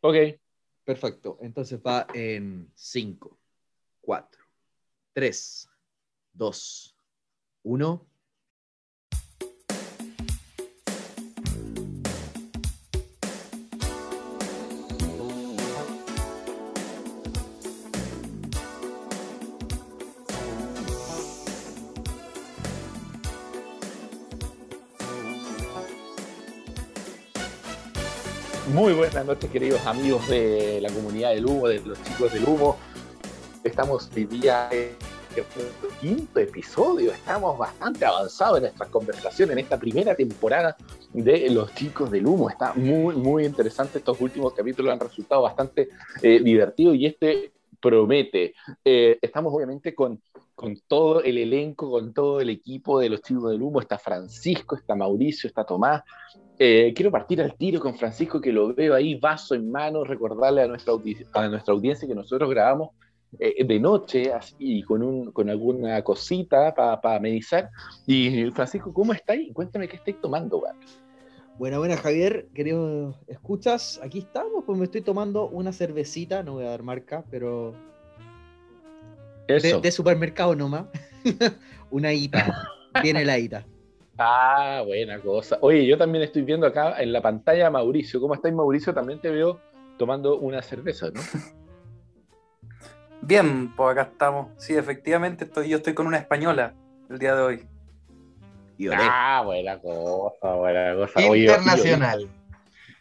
Ok. Perfecto. Entonces va en 5, 4, 3, 2, 1. Muy buenas noches, queridos amigos de la comunidad del humo, de los chicos del humo. Estamos hoy en el quinto episodio. Estamos bastante avanzados en nuestras conversaciones en esta primera temporada de Los chicos del humo. Está muy, muy interesante. Estos últimos capítulos han resultado bastante eh, divertidos y este promete. Eh, estamos obviamente con, con todo el elenco, con todo el equipo de Los chicos del humo. Está Francisco, está Mauricio, está Tomás. Eh, quiero partir al tiro con Francisco, que lo veo ahí, vaso en mano, recordarle a nuestra, a nuestra audiencia que nosotros grabamos eh, de noche así, con, un, con alguna cosita para pa medizar. Y Francisco, ¿cómo estáis? Cuéntame qué estáis tomando, güey. Buena, buena, Javier, querido, ¿escuchas? Aquí estamos, pues me estoy tomando una cervecita, no voy a dar marca, pero Eso. de, de supermercado nomás. una IPA, viene la IPA. Ah, buena cosa. Oye, yo también estoy viendo acá en la pantalla a Mauricio. ¿Cómo estáis, Mauricio? También te veo tomando una cerveza, ¿no? Bien, pues acá estamos. Sí, efectivamente, estoy, yo estoy con una española el día de hoy. Y olé. Ah, buena cosa, buena cosa. Internacional. oye, internacional.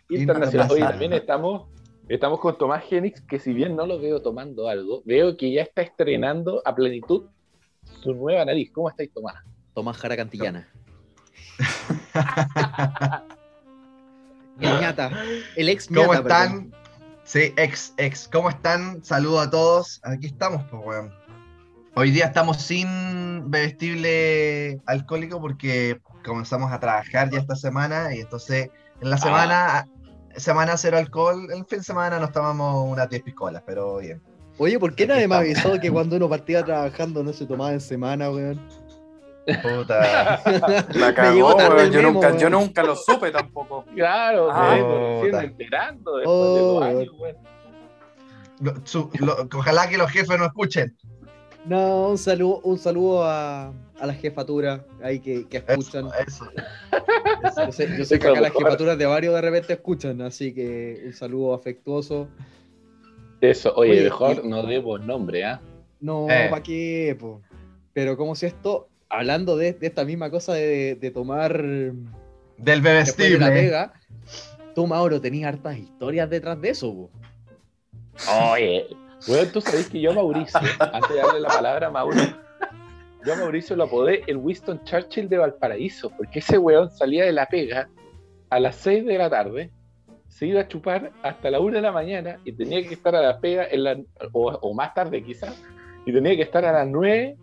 Oye, Internacional. también estamos, estamos con Tomás Genix, que si bien no lo veo tomando algo, veo que ya está estrenando a plenitud su nueva nariz. ¿Cómo estáis, Tomás? Tomás Jara Cantillana. El ñata, el ex ñata. ¿Cómo perdón. están? Sí, ex, ex. ¿Cómo están? Saludo a todos. Aquí estamos, pues, weón. Hoy día estamos sin bebestible alcohólico porque comenzamos a trabajar ya esta semana y entonces en la semana, semana cero alcohol, el fin de semana nos tomamos unas 10 piscolas, pero bien. Oye, ¿por qué Aquí nadie me avisó que cuando uno partía trabajando no se tomaba en semana, weón? Puta. La Me cagó, weón. yo, memo, nunca, weón. yo nunca lo supe tampoco. Claro, Ah, me vengo recién puta. enterando después Oh, de dos weón. años, weón. Lo- su- lo- ojalá que los jefes no escuchen. No, un saludo, un saludo a, a la jefatura ahí que, que escuchan. Eso, eso. Yo sé, yo sé que acá las jefaturas de varios de repente escuchan, así que un saludo afectuoso. Eso, oye, Oye, mejor y- no debo nombre, ¿ah? No, Eh. ¿para qué? po? Pero como si esto, hablando de, de esta misma cosa de, de tomar Del después de la bebestible. pega, tú, Mauro, tenías hartas historias detrás de eso. po. Oye, bueno, tú sabés que yo a Mauricio, antes de darle la palabra a Mauro, yo a Mauricio lo apodé el Winston Churchill de Valparaíso, porque ese weón salía de la pega a las 6 de la tarde, se iba a chupar hasta la 1 de la mañana y tenía que estar a la pega, en la, o, más tarde quizás, y tenía que estar a las 9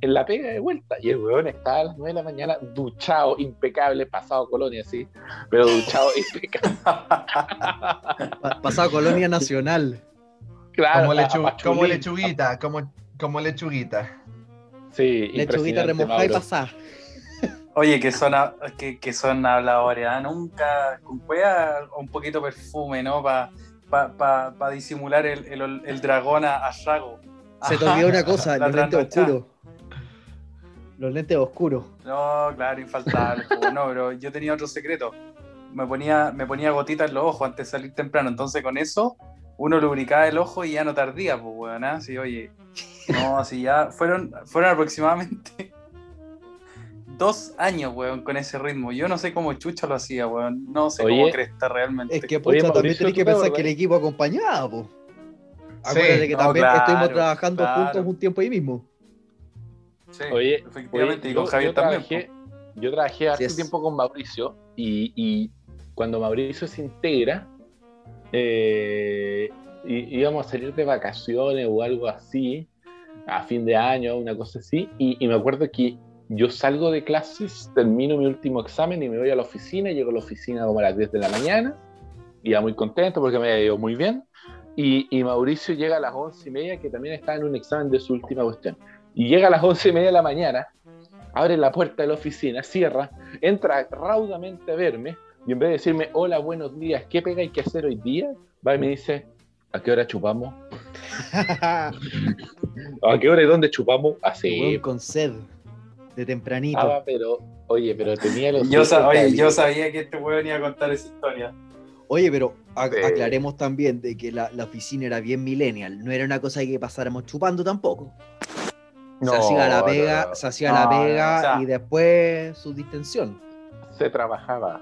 en la pega de vuelta. Y el weón estaba a las 9 de la mañana duchado, impecable, pasado colonia así, pero duchado impecable. Pa- pasado Colonia Nacional. Claro, Como, lechu- lechuguita, como, como lechuguita. Sí, Lechuguita remojada y pasada. Oye, que son, que, que son habladores. Nunca, con cueva, un poquito perfume, ¿no? Para pa, pa, pa disimular el, el, el dragón a, a Shago. Se te olvidó una cosa, los lentes oscuros. Los lentes oscuros. No, claro, infaltable. no, pero yo tenía otro secreto. Me ponía, me ponía gotitas en los ojos antes de salir temprano. Entonces con eso uno lubricaba el ojo y ya no tardía, pues, weón. ¿ah? Sí, oye. No, así ya. Fueron, fueron aproximadamente dos años, weón, con ese ritmo. Yo no sé cómo Chucha lo hacía, weón. No sé Oye, cómo cresta realmente. Es que Oye, pucha, también tenés ¿tú que pensar que el equipo acompañaba. Sí. Acuérdate que No, también claro, estuvimos trabajando claro. juntos un tiempo ahí mismo. Sí, Oye, efectivamente. Oye, y con yo- Javier yo también. trabajé, pues. yo trabajé hace es. tiempo con Mauricio y, y cuando Mauricio se integra, eh, íbamos a salir de vacaciones o algo así, a fin de año, una cosa así, y, y me acuerdo que yo salgo de clases, termino mi último examen y me voy a la oficina, llego a la oficina como a las 10 de la mañana, iba muy contento porque me había ido muy bien, y, y Mauricio llega a las 11 y media, que también estaba en un examen de su última cuestión, y llega a las 11 y media de la mañana, abre la puerta de la oficina, cierra, entra raudamente a verme, Y en vez de decirme, hola, buenos días, ¿qué pega hay que hacer hoy día? Va y me dice, ¿a qué hora chupamos? ¿A qué hora y dónde chupamos? Así. Con sed. De tempranito. Ah, pero, oye, pero tenía los. Yo, sa- ojos oye, yo sabía que este weón iba a contar esa historia. Oye, pero aclaremos también de que la, la oficina era bien millennial. No era una cosa que pasáramos chupando tampoco. No, se hacía la pega, no. se hacía No, la no, pega o sea- y después su distensión. Se trabajaba.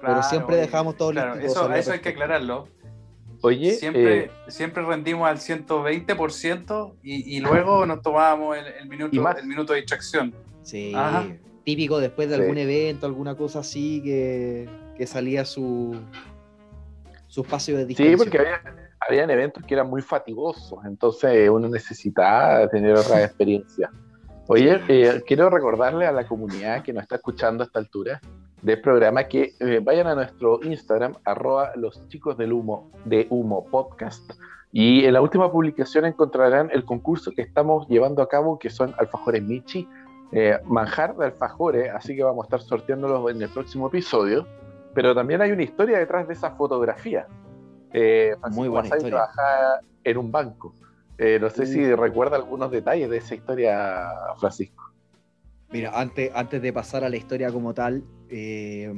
Pero siempre oye, dejamos todo claro, listo Eso, eso hay que aclararlo. Oye, siempre, eh, siempre rendimos al 120% y, y luego nos tomábamos el, el minuto, el minuto de distracción. Sí. Ajá. Típico después de Sí. algún evento, alguna cosa así que, que salía su, su espacio de sí, distensión. porque había, habían eventos que eran muy fatigosos, entonces uno necesitaba tener otra experiencia. Oye, eh, quiero recordarle a la comunidad que nos está escuchando a esta altura del programa que eh, vayan a nuestro Instagram, arroba los chicos del humo, de humo podcast, y en la última publicación encontrarán el concurso que estamos llevando a cabo, que son alfajores Michi, eh, manjar de alfajores, así que vamos a estar sorteándolos en el próximo episodio. Pero también hay una historia detrás de esa fotografía. Eh, Francisco Muy buena Masay historia. trabajaba en un banco. Eh, no sé Uh. si recuerda algunos detalles de esa historia, Francisco. Mira, antes, antes de pasar a la historia como tal, eh,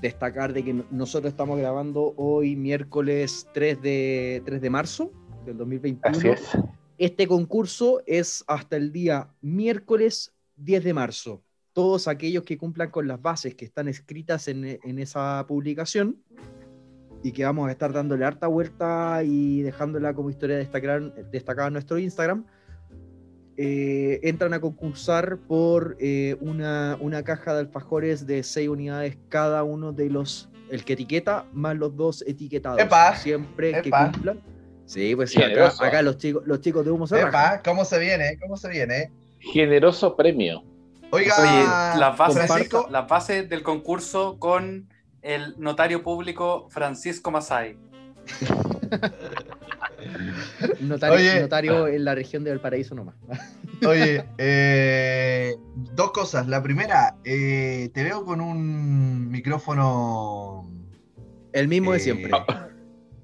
destacar de que no- nosotros estamos grabando hoy miércoles 3 de, 3 de marzo del 2021. Así es. Este concurso es hasta el día miércoles 10 de marzo. Todos aquellos que cumplan con las bases que están escritas en, en esa publicación y que vamos a estar dándole harta vuelta y dejándola como historia destacar, destacada en nuestro Instagram, eh, entran a concursar por eh, una, una caja de alfajores de 6 unidades cada uno de los, el que etiqueta más los dos etiquetados. Epa, Siempre que epa. cumplan. Sí, pues sí, acá, Generoso. acá los chicos, los chicos de humo se. Epa, ¿cómo se viene? ¿Cómo se viene? Generoso premio. Oiga, Oye, las bases, las bases del concurso con el notario público Francisco Masay. Notario, Oye. notario en la región de Valparaíso nomás. Oye, eh, dos cosas. La primera, eh, te veo con un micrófono El mismo de Eh, siempre.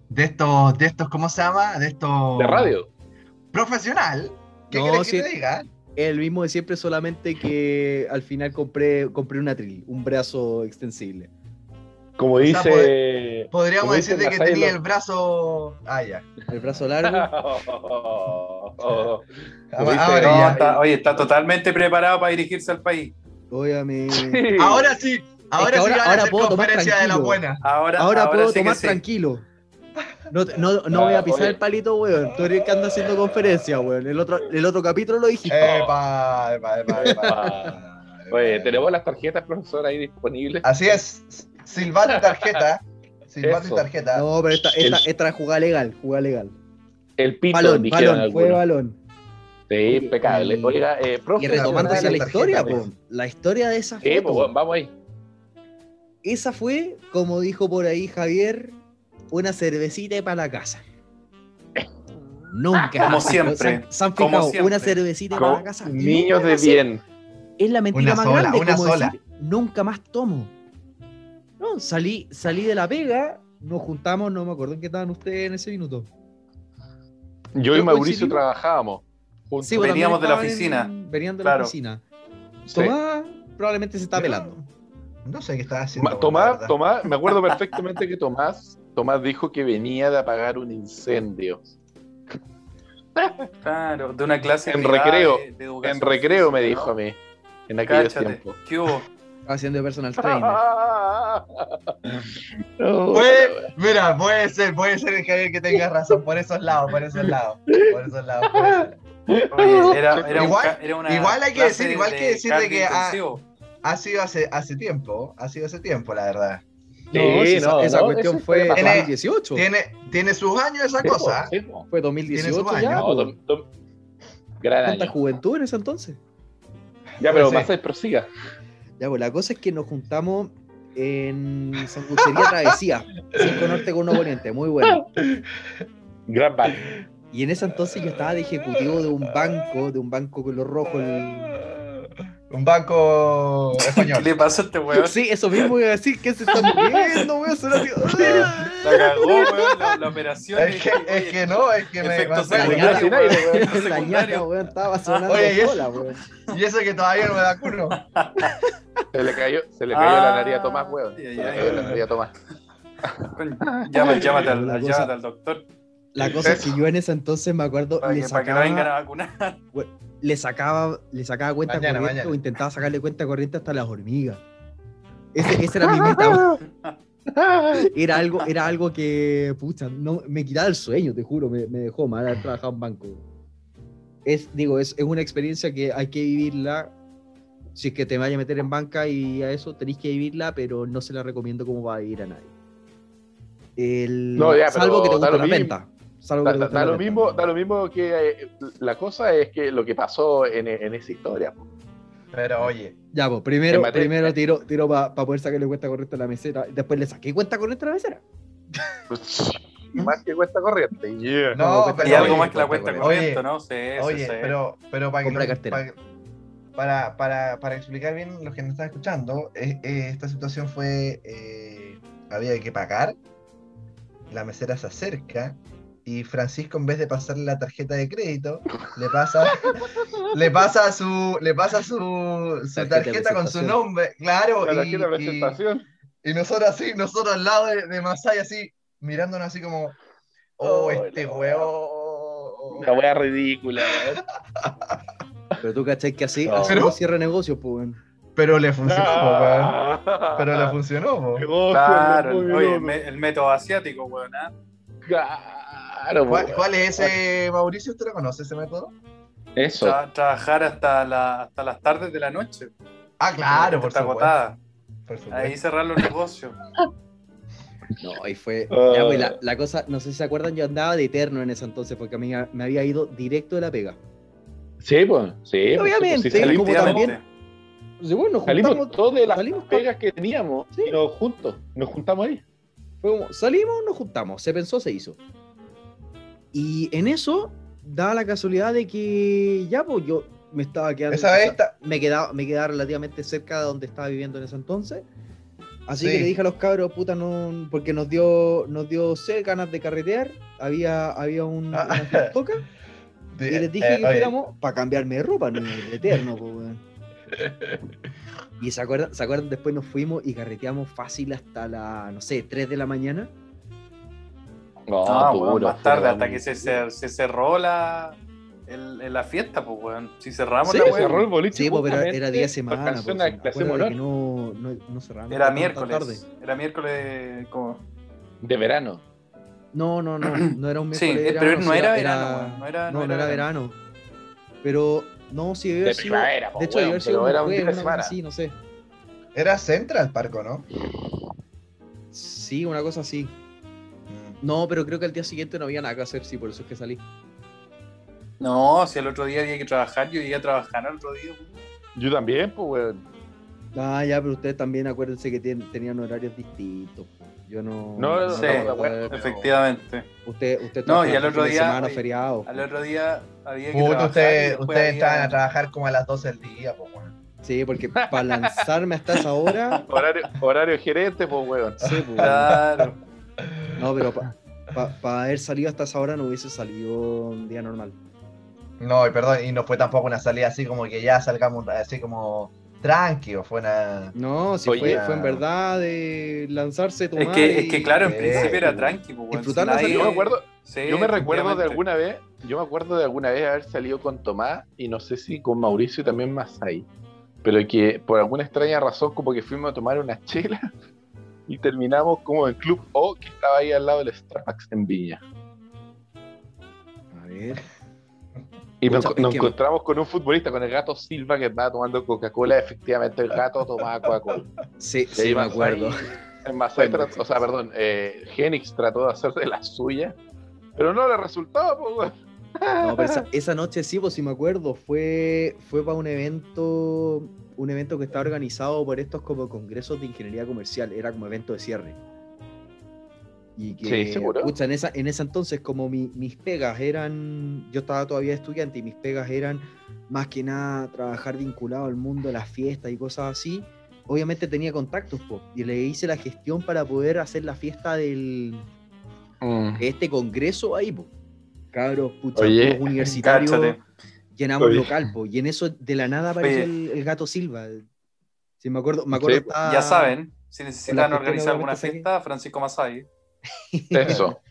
de estos, de estos, ¿cómo se llama? De estos. De radio. Profesional. ¿Qué No, que te diga? El mismo de siempre, solamente que al final compré, compré un atril, un brazo extensible. Como O sea, dice. Podríamos como dice decir de que tenía lo- el brazo. Ah, ya. El brazo largo. Oh, Ahora, ahora No, está- oye, está totalmente preparado para dirigirse al país. Óyame. sí. Ahora sí. Ahora que sí ahora- van a ahora hacer puedo tomar conferencia de la tranquilo. buena. Ahora, Ahora, puedo sí que tomar sí. tranquilo. No, no, no voy a pisar Oye. el palito, weón. Tú eres el que anda haciendo conferencia, weón. El otro, el otro capítulo lo dijiste. Epa, epa, epa, epa. Oye, tenemos las tarjetas, profesor, ahí disponibles. Así es. Silbato y tarjeta. Silbato y tarjeta. No, pero esta, esta, El- esta es jugada legal, jugada legal. El pito, Balón, balón, fue balón. Sí, impecable. y- Oiga, eh, profe. Y retomando la tarjeta, historia, pues. po, la historia de esa Sí, foto. pues, bueno, vamos ahí. Esa fue, como dijo por ahí Javier, una cervecita para la casa. Nunca. Como siempre, ¿Se han- se han como fijado? siempre. Una cervecita Como para la casa. niños Nunca de más se- bien. Es la mentira Una más sola, grande, una como sola. decir, nunca más tomo. No, salí, salí de la pega, nos juntamos, no me acuerdo en qué estaban ustedes en ese minuto. Yo y Mauricio trabajábamos juntos. Sí, bueno, Veníamos de la oficina. en- venían de Claro. la oficina. Sí. Tomás probablemente se está pelando. No sé qué estaba haciendo. Tomás. Tomás, me acuerdo perfectamente que Tomás, Tomás dijo que venía de apagar un incendio. Claro, de una clase En privada recreo, de- de educación En recreo me dijo a mí, en aquellos Cáchate, tiempos. ¿qué hubo? Haciendo de personal trainer. No, Puede, mira, puede ser, puede ser Javier que tengas razón, por esos lados, por esos lados, por esos lados. puede ser. Oye, era, era un Igual- ca- era una igual hay que decir, igual de que decir de cardio que. Ha sido hace, hace tiempo, ha sido hace tiempo, la verdad. No, Sí, si esa, no, esa no, cuestión fue fue pasado. 2018. Tiene, tiene sus años esa Sí, cosa. sí. Fue Tiene 2018 sus ya. años. No, po. dom- dom- gran ¿Cuánta año. juventud en ese entonces? Ya, pero más prosiga. Ya, pues la cosa es que nos juntamos en Sanguchería Travesía, 5 Norte con un Oriente, muy bueno. Gran bar. Y en ese entonces yo estaba de ejecutivo de un banco, de un banco con lo rojo, el- Un banco ¿Qué español. le pasa a este weón? Sí, eso mismo iba a decir, que se está muriendo, weón. Suena así. La cagó, weón, la, la operación. Es que, es que no, es que me sin aire, weón. Weón, estaba sonando Oye, sola, weón. Y eso que todavía no me da culo. Se le cayó, se le cayó Ah, la nariz a Tomás, weón. ay, Se le ay. cayó la nariz a Tomás. Llama, llámate, al, cosa- llámate al doctor La cosa es que yo en ese entonces me acuerdo, para le que, para que no vengan a sacaba, vacunar. le sacaba, le sacaba cuenta Mañana, corriente mañana. o intentaba sacarle cuenta corriente hasta las hormigas. Ese, esa era mi meta, weón. Era algo, era algo que, pucha, no, me quitaba el sueño, te juro, me, me dejó mal haber trabajado en banco. Es, digo, es, es una experiencia que hay que vivirla. Si es que te vaya a meter en banca y a eso tenéis que vivirla, pero no se la recomiendo como va a ir a nadie. El- No, ya, salvo que te guste la mismo. venta. Salvo Da, que te da- guste da la lo venta. mismo, da lo mismo que eh, la cosa es que lo que pasó en, en esa historia. po. Pero oye, Ya, pues primero, primero tiro, tiro para poder sacarle cuenta correcta a la mesera. Después le saqué cuenta correcta a la mesera. Más que cuesta corriente. Yeah. no, pero Y algo oye, más que la cuenta corriente, ¿no? Sí, Oye, sí. pero, pero para, que Compra lo- cartera. para, para, para, para explicar bien los que nos están escuchando, eh, eh, esta situación fue, eh, había que pagar, la mesera se acerca y Francisco en vez de pasarle la tarjeta de crédito, le pasa, le pasa su, le pasa su, su Tarjeta con su nombre, claro, La y, y- presentación. y nosotros así, nosotros al lado de, de Masai así, mirándonos así como, oh, Oh, este la weón. Una wea ridícula, weón. Pero tú cachai que así, No. así Pero- no cierra negocios, pues, weón. Pero le funcionó, po. Ah. Pero le funcionó, po. Negocio, Claro, oye, el, método asiático, weón. ¿ah? Claro, ¿Cuál, es ese, Mauricio? ¿Usted lo conoce ese método? Eso. Tra- trabajar hasta, la, hasta las tardes de la noche. Ah, claro, por agotada. Por. Ahí cerrar los negocios. No, ahí fue. Ah. Ya, pues, la, la cosa, no sé si se acuerdan, yo andaba de eterno en ese entonces porque a mí me había ido directo de la pega. Sí, pues. Sí, pues, Obviamente, sí, salimos, como también- Sí, bueno, nos salimos todos de las salimos pegas que teníamos Sí. y nos juntos. Nos juntamos ahí. fue como, salimos, nos juntamos, se pensó, se hizo. Y en eso, da la casualidad de que ya, pues yo me estaba quedando. Esa vez está- me quedaba, me quedaba relativamente cerca de donde estaba viviendo en ese entonces. Así Sí. que le dije a los cabros, puta, no, porque nos dio, nos dio sed, ganas de carretear, había, había un, Ah. una fistoca, y les dije Eh, que fuéramos para cambiarme de ropa, no eterno, po, weón. Y se acuerdan, se acuerdan, después nos fuimos y carreteamos fácil hasta la, no sé, 3 de la mañana. No, Ah, duro, weón, más tarde, hasta que se, cer- se cerró la, el- el- la fiesta, pues, weón. Si cerramos Sí, la Se weón. cerró el boliche. Sí, po, pero era día de por semana. sí, menor que no, no, no cerramos Era miércoles. tarde. Era miércoles como. de verano. No, no, no, no era un Sí, miércoles. de pero verano, no sí, era verano, weón, no era- no, no no era era verano. Pero, no, sí, debió De haber sido. primavera, po, De hecho, debió weón, haber sido pero era un día de semana. así, no sé. Era Central Parco, ¿no? Sí, una cosa así. No, pero creo que al día siguiente no había nada que hacer, sí, por eso es que salí. No, si el otro día había que trabajar, yo llegué a trabajar el otro día. Yo también, pues, weón. Ah, ya, pero ustedes también acuérdense que tenían horarios distintos. po. Yo no. No, no, pero- efectivamente. Usted, usted No, y al otro día, semana, feriado. Al otro día había que Puta, ustedes estaban a trabajar como a las 12 del día, pues, weón. Sí, porque para lanzarme hasta esa hora. Horario, horario gerente, pues, weón. Sí, pues, Claro. No, pero para haber salido hasta esa hora no hubiese salido un día normal. No, y perdón, y no fue tampoco una salida así como que ya salgamos así como tranqui, o fue una. No, si Oye, fue, fue en verdad de lanzarse, tomar Es que, es que claro, en Sí, principio era pues, tranqui, pues, disfrutar la Yo me acuerdo, Sí, yo me recuerdo de alguna vez, yo me acuerdo de alguna vez haber salido con Tomás y no sé si con Mauricio y también Masai, pero que por alguna extraña razón como que fuimos a tomar una chela y terminamos como en Club O que estaba ahí al lado del Starbucks en Viña. A ver. Y nos, que- encontramos con un futbolista, con el gato Silva que estaba tomando Coca-Cola. Efectivamente, el gato tomaba Coca-Cola. Sí, sí, me acuerdo. Masai Bueno, o sea, perdón, eh, Genix trató de hacer de la suya, pero no le resultó, pues, weón. No, pero esa, esa noche sí, pues sí me acuerdo. Fue, fue para un evento, un evento que está organizado por estos como congresos de ingeniería comercial. Era como evento de cierre. Y que, Sí, seguro. pucha, en esa, en ese entonces, como mi- mis pegas eran, yo estaba todavía estudiante y mis pegas eran más que nada trabajar vinculado al mundo de las fiestas y cosas así, obviamente tenía contactos, po, y le hice la gestión para poder hacer la fiesta del, Mm. este congreso ahí, po. Cabros, pucha, Oye, Cáchate. Llenamos Oye. local, po, y en eso de la nada apareció el, el gato Silva. Sí, me acuerdo, me acuerdo Sí, estaba- Ya saben, si necesitan organizar alguna fiesta, Francisco Masai. Eso.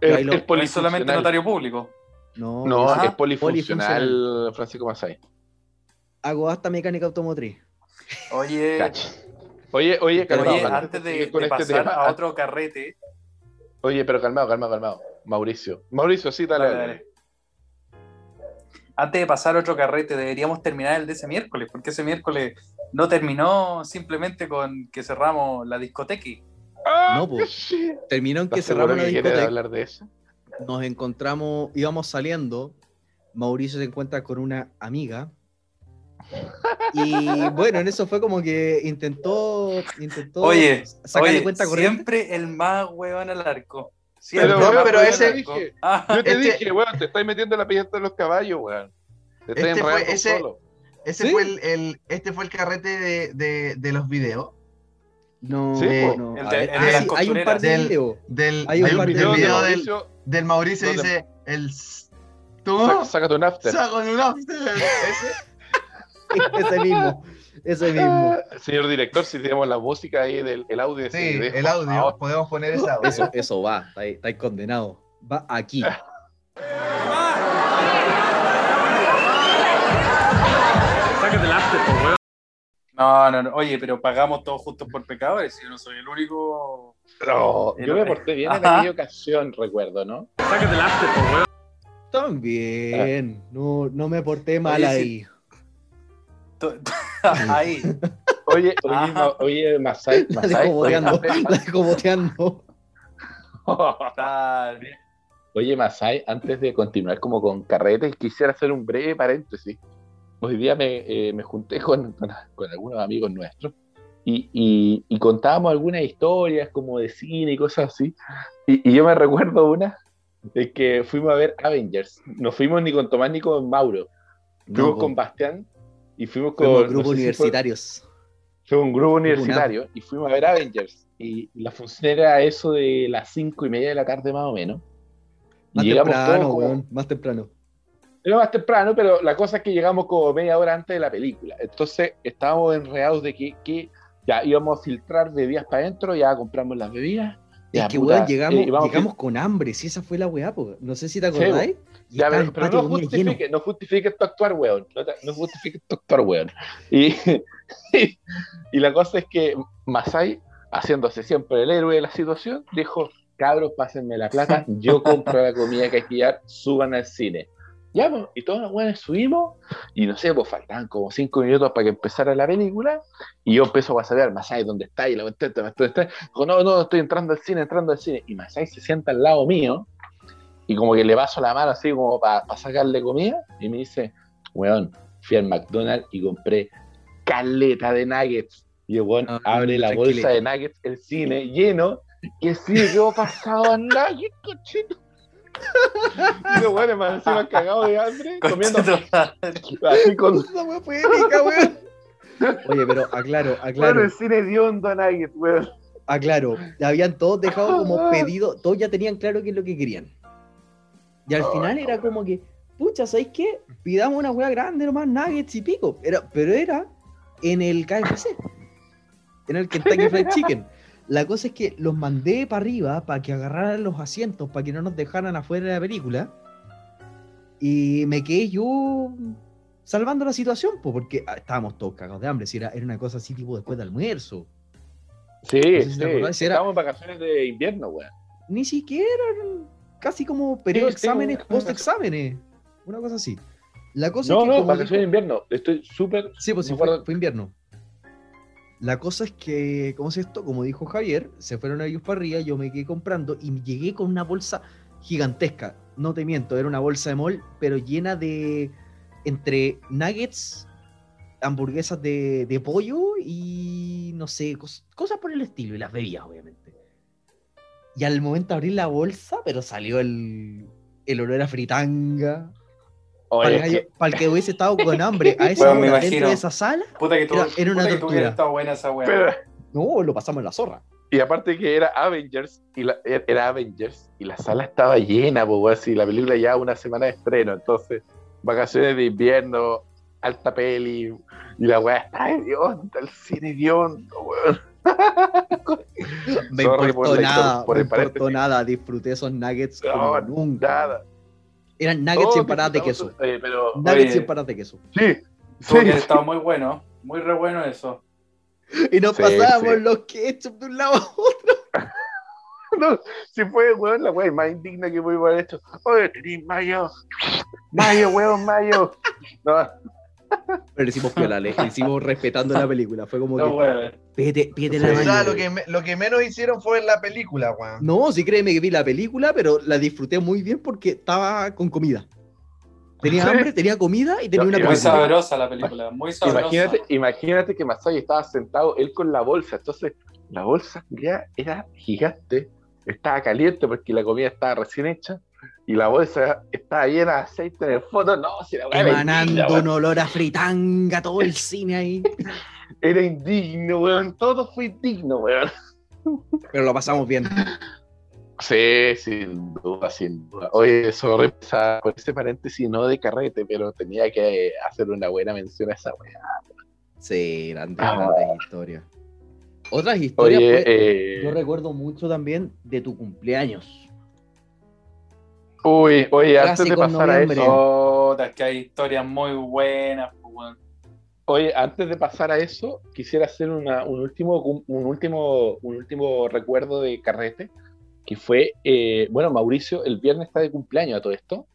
Es, es solamente notario público. No, No, es polifuncional, Francisco Masay. hago hasta mecánica automotriz. Oye. Oye, oye, calmado. oye, calmado. antes de, Sigue con de este pasar tema. a otro carrete, Oye, pero calmado, calmado, calmado. Mauricio. Mauricio, sí, dale. Dale, dale. Antes de pasar otro carrete, deberíamos terminar el de ese miércoles, porque ese miércoles no terminó simplemente con que cerramos la discoteca. Ah, No, sí. Terminó en que ¿Estás seguro cerramos la discoteca. hablar de eso? Nos encontramos, íbamos saliendo. Mauricio se encuentra con una amiga. Y bueno, en eso fue como que intentó, intentó Oye, sacarle Oye, cuenta corriente. siempre el más huevón al arco. Pero, ese- dije- Ah, Yo te Este- dije, weón, te estás metiendo en la pilleta de los caballos, weón. Te Este fue enredando ese- solo. Ese ¿Sí? fue el, el- este fue el carrete de, de- de los videos. No, Sí, no. El A de- ver, el ah, de las sí, hay un par de videos. Del, Hay un hay par un de del Video de video del, Mauricio, del Mauricio donde- dice el tú saca- Sácate un after. saco en un after. Ese- ese mismo. Ese mismo. Ah, Señor director, si tenemos la música ahí del el audio. Sí, el por audio, favor. podemos poner ese audio. Eso, eso va. Estáis estáis condenado. Va aquí. No, no, no. Oye, pero pagamos todos juntos por pecadores. Si yo no soy el único. No, El- yo me porté bien en Ajá. aquella ocasión, recuerdo, ¿no? También. No, no me porté mal Oye, ahí. To- Ahí. Oye, oye, Masai, La dejo boteando. oye, La dejo. Oye, Masai, antes de continuar como con carretes, quisiera hacer un breve paréntesis. Hoy día me, eh, me junté con, con, con algunos amigos nuestros y, y- y contábamos algunas historias como de cine y cosas así. Y, y yo me recuerdo una de que fuimos a ver Avengers. No fuimos ni con Tomás ni con Mauro. Fuimos No, con. Bastián y fuimos con... No grupos si fue- universitarios. fue un grupo universitario y fuimos a ver Avengers. Y la función era eso de las cinco y media de la tarde más o menos. Y Más llegamos temprano, todos como- weón. Más temprano. Era más temprano, pero la cosa es que llegamos como media hora antes de la película. Entonces estábamos enredados de que, que ya íbamos a filtrar bebidas para adentro, ya compramos las bebidas. Ya, es que, puta, weón, llegamos, eh, llegamos con hambre. Si esa fue la weá, po. No sé si te acordáis. Ya, pero, no justifique, no justifique tu actuar, weón. No, te- no justifique tu actuar, weón. Y, y la cosa es que Masai, haciéndose siempre el héroe de la situación, dijo, cabros, pásenme la plata, yo compro la comida que hay que llevar, suban al cine. Ya, pues, y todos los weones subimos, y no sé, pues faltaban como cinco minutos para que empezara la película, y yo empiezo a saber, Masai, ¿dónde está? Y la ¿dónde está? Dijo, no, no, estoy entrando al cine, entrando al cine. Y Masai se sienta al lado mío, y como que le paso la mano así como para sacarle comida y me dice, weón, fui al McDonald's y compré caleta de nuggets. Y el weón Ah, abre la bolsa de nuggets, el cine lleno, y el cine quedó pasado a nuggets, cochino. Y los weones más encima cagados de hambre, comiendo así con... Esa weá fue épica, weón. Oye, pero aclaro, Bueno, aclaro, el cine dio un nuggets, weón. aclaro. Habían todos dejado Ah. como pedido, todos ya tenían claro qué es lo que querían. Y al Oh, final era como que, pucha, ¿sabéis qué? Pidamos una weá grande nomás, nuggets y pico. Era, pero era en el KFC, en el Kentucky Fried Chicken. La cosa es que los mandé para arriba para que agarraran los asientos, para que no nos dejaran afuera de la película. Y me quedé yo salvando la situación, po, porque ah, estábamos todos cagados de hambre. Si era, era una cosa así tipo después de almuerzo. Sí, sé si sí. si era- en vacaciones de invierno, weón. Ni siquiera, casi como periodo de Sí, exámenes, una- post exámenes. Una cosa así. La cosa No, es que no, vacaciones de dijo- invierno. Estoy súper... Sí, pues sí, fue, fue invierno. La cosa es que, ¿cómo es esto? Como dijo Javier, se fueron ellos para arriba, yo me quedé comprando y llegué con una bolsa gigantesca. No te miento, era una bolsa de mall, pero llena de entre nuggets, hamburguesas de, de pollo y no sé, cos- cosas por el estilo, y las bebidas, obviamente. Y al momento de abrir la bolsa, pero salió el, el olor a fritanga. Para Oye, el, que- para el que hubiese estado con hambre a esa Bueno, hora dentro de esa sala, Puta que, tú, Era- era una puta tortura. estado buena esa pero- no, lo pasamos en la zorra. y aparte que era Avengers, y la- er, era Avengers, y la sala estaba llena, pues, si la película ya una semana de estreno, entonces, vacaciones de invierno, alta peli, y la weá está hedionda, el cine hediondo, weón. Me Sorry importó por nada, por me importó nada. Disfruté esos nuggets No, como nunca. Nada. Eran nuggets y empanadas de queso. eh, pero, Nuggets Oye. y empanadas de queso. sí, sí, estado muy bueno. Muy re bueno eso. Y nos Sí, pasábamos sí. los ketchup de un lado a otro. no, si fue, weón, la weá más indigna que pudimos haber hecho. Oye, tenés mayo, mayo, weón, mayo. No, Pero le hicimos piola, le le hicimos respetando la película. Fue como No, que, weón. Pídete, pídete la. O sea, lo que, me- lo que menos hicieron fue la película, weón. No, sí créeme que vi la película, pero la disfruté muy bien porque estaba con comida. Tenía hambre, tenía comida y tenía No, una y Muy película. sabrosa la película. Muy sabrosa. imagínate, imagínate que Masai estaba sentado, él con la bolsa, entonces la bolsa ya era gigante, estaba caliente porque la comida estaba recién hecha, y la bolsa estaba llena de aceite en el fondo, no, si la Emanando un olor a fritanga, todo el cine ahí. era indigno, weón, todo fue indigno, weón. Pero lo pasamos bien. Sí, sin duda, sin duda. Oye, sorry por ese paréntesis, no de carrete, pero tenía que hacer una buena mención a esa weá. Sí, grandes, Ah. grandes historias. Otras historias, Oye, pues, eh, yo recuerdo mucho también de tu cumpleaños. uy, oye, antes de pasar a noviembre. eso, Puta, es que hay historias muy buenas. pues, weón. Oye, antes de pasar a eso, quisiera hacer una- un último, un último, un último recuerdo de carrete, que fue, eh, bueno, Mauricio, el viernes está de cumpleaños a todo esto,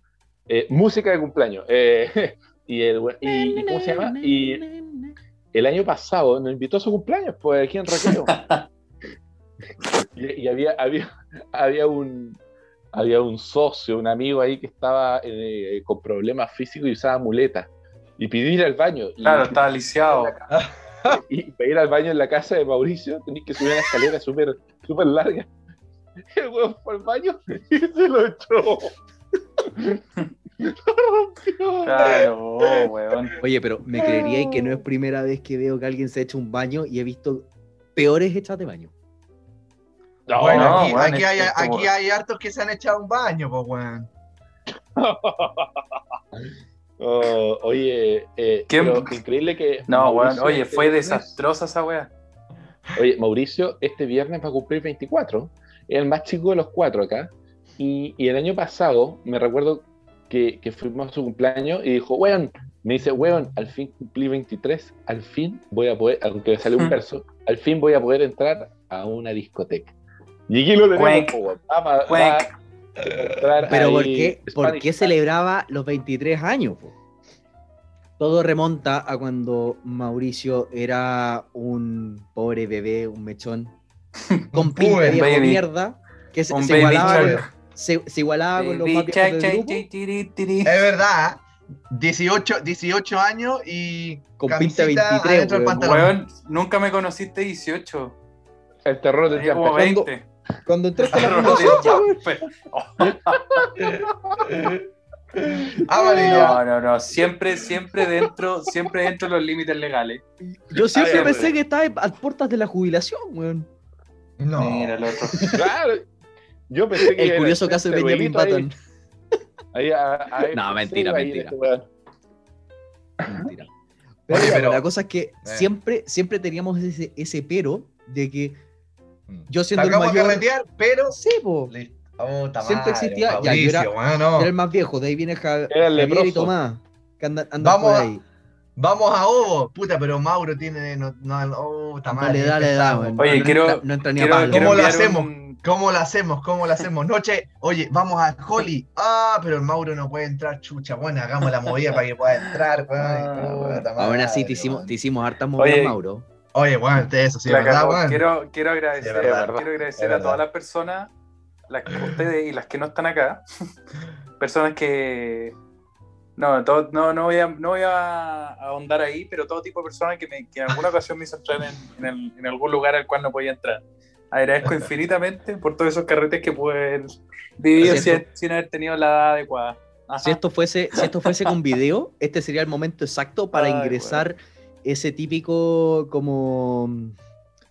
Eh, música de cumpleaños, eh, y, el, y, y ¿cómo se llama? Y el año pasado nos invitó a su cumpleaños, pues aquí en Recreo. y, y había, había, había un había un socio, un amigo ahí que estaba eh, con problemas físicos y usaba muletas. Y pidió ir al baño. Y, Claro, estaba lisiado. y para ir al baño en la casa de Mauricio tenías que subir una escalera súper súper larga. El huevo fue al baño y se lo echó. Claro, oh, weón. Oye, pero me creería que no es primera vez que veo que alguien se echa un baño y he visto peores hechas de baño. No, bueno, no, aquí, weón, aquí es- hay, como- aquí hay hartos que se han echado un baño, pues, weón. Oh, oye, eh, increíble que. No, weón. Mauricio Oye, este fue viernes- desastrosa esa weá. Oye, Mauricio, este viernes va a cumplir 24. Es el más chico de los cuatro acá. Y, y el año pasado, me recuerdo que, que fuimos a su cumpleaños y dijo, weón, me dice, weón, al fin cumplí 23, al fin voy a poder, aunque me salió un verso, al fin voy a poder entrar a una discoteca. Y aquí lo tenemos, va- Pero ¿por qué, por qué celebraba los 23 años? po? Todo remonta a cuando Mauricio era un pobre bebé, un mechón, con pinta de mierda, que se, se igualaba, se, se igualaba con los chai, del grupo. Es verdad, 18, 18 años y con pinta de camisita 23, adentro del weón. nunca me conociste 18. El terror del como empezó. 20. Cuando entraste a la Terror del fundación, Yampe. Ah. No, no, no. Siempre, siempre dentro, siempre dentro de los límites legales. yo siempre Ah, pensé que estaba a puertas de la jubilación, weón. No. Mira el otro. Claro. Yo pensé que El era curioso caso de Benjamin ahí. Button. Ahí, a- a- No, mentira, mentira. este. Mentira. Oye, pero- la cosa es que siempre, siempre teníamos ese, ese pero de que yo siendo el Sacamos a mayor. carretear, pero. Sí, po. Puta Siempre madre, existía- ya, yo era- era el más viejo, de ahí viene Ja- Era el Javier y. Tomás, que andan, andan Vamos por a- ahí. Vamos a Ovo, puta, pero Mauro tiene. No, no, oh, puta madre, Dale, dale, dale. Oye, no, quiero- no entra ni a Quiero, palo. quiero ¿Cómo lo hacemos? un- ¿Cómo lo hacemos? ¿Cómo lo hacemos? Noche, oye, vamos a Holly. Ah, pero el Mauro no puede entrar, chucha. Bueno, hagamos la movida para que pueda entrar. Ah, Puta Aún así madre, te hicimos, te hicimos hartas movidas, Mauro. Oye, weón, eso sí, La ¿verdad, weón? Quiero, quiero agradecer, Es verdad, quiero agradecer a todas las personas, las que ustedes y las que no están acá, personas que no, todo- no, no voy a, no voy a ahondar ahí, pero todo tipo de personas que, me- que en alguna ocasión me hizo entrar en, en el- en algún lugar al cual no podía entrar. Agradezco infinitamente por todos esos carretes que pueden vivir sin, sin haber tenido la edad adecuada. Ajá. Si esto fuese, si esto fuese con video, este sería el momento exacto para Ay, ingresar ese típico como mm,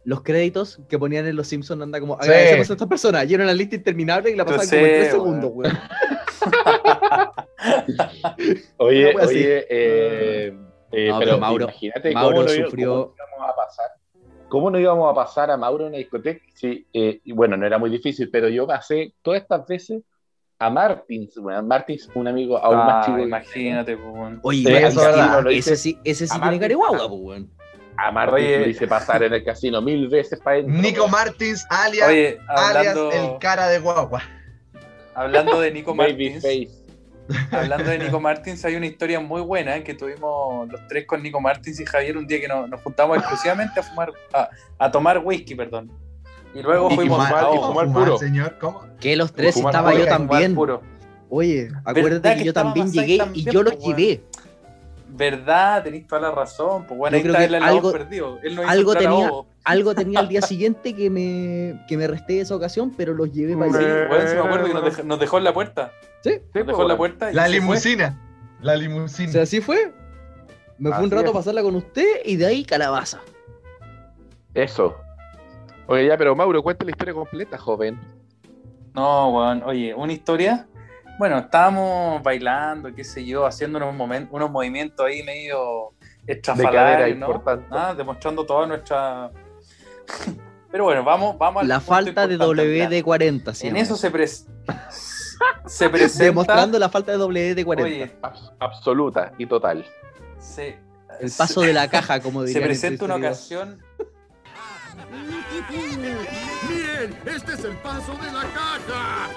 los créditos que ponían en Los Simpsons, anda como Sí. agradecemos a esta persona, y era una lista interminable y la pasaban como en tres segundos, weón. Oye, oye, eh, eh, No, pero, pero Mauro- imagínate Mauro cómo, sufrió- cómo íbamos a pasar. ¿Cómo no íbamos a pasar a Mauro en una discoteca? Sí, eh, y bueno, no era muy difícil, pero yo pasé todas estas veces a Martins, weón. Martins, un amigo aún más Ah, chico. imagínate, pues, weón. Oye, Sí, igual eso ese- es verdad. Lo hice- ese sí, ese sí tiene Martín- cara de guagua, pues, weón. A Martins Oye. lo hice pasar en el casino mil veces para adentro. Nico. Martins, alias, Oye, alias el cara de guagua. hablando de Nico Martins, hablando de Nico Martins, hay una historia muy buena que tuvimos los tres con Nico Martins y Javier un día que nos, nos juntamos exclusivamente a fumar, a, a tomar whisky, perdón. Y luego Y fuimos fumar, y Ojo. fumar fumar, puro. señor? ¿Cómo? Que los tres Fumar estaba yo también. puro. Oye, acuérdate ¿Verdad que, que yo también llegué y yo los pues, llevé. ¿Verdad? Tenéis toda la razón. Pues bueno, Yo ahí creo está que el algo- perdido. Él no hizo algo tenía-. Algo tenía el día siguiente que me, que me resté de esa ocasión, pero los llevé para Sí, allá. weón, sí me acuerdo que nos dejó, nos dejó en la puerta. Sí, Sí, Nos pues, dejó en la weón. puerta y La fue. limusina. La O limusina. sea, así fue. Me fue un Así rato a es. pasarla con usted y de ahí calabaza. Eso. Oye, ya, pero Mauro, cuenta la historia completa, joven. No, weón. Oye, una historia. Bueno, estábamos bailando, qué sé yo, haciendo unos, momen- unos movimientos ahí medio De cadera estrafalarios, ¿no? Ah, demostrando toda nuestra. Pero bueno, vamos, vamos al La falta de importante, WD-40. sí, En eso se, pres- se presenta. Demostrando la falta de WD-40. Oye, Abs- absoluta y total. se, el paso de la caja, como se diría. presenta una ocasión. Miren, este es el paso de la caja.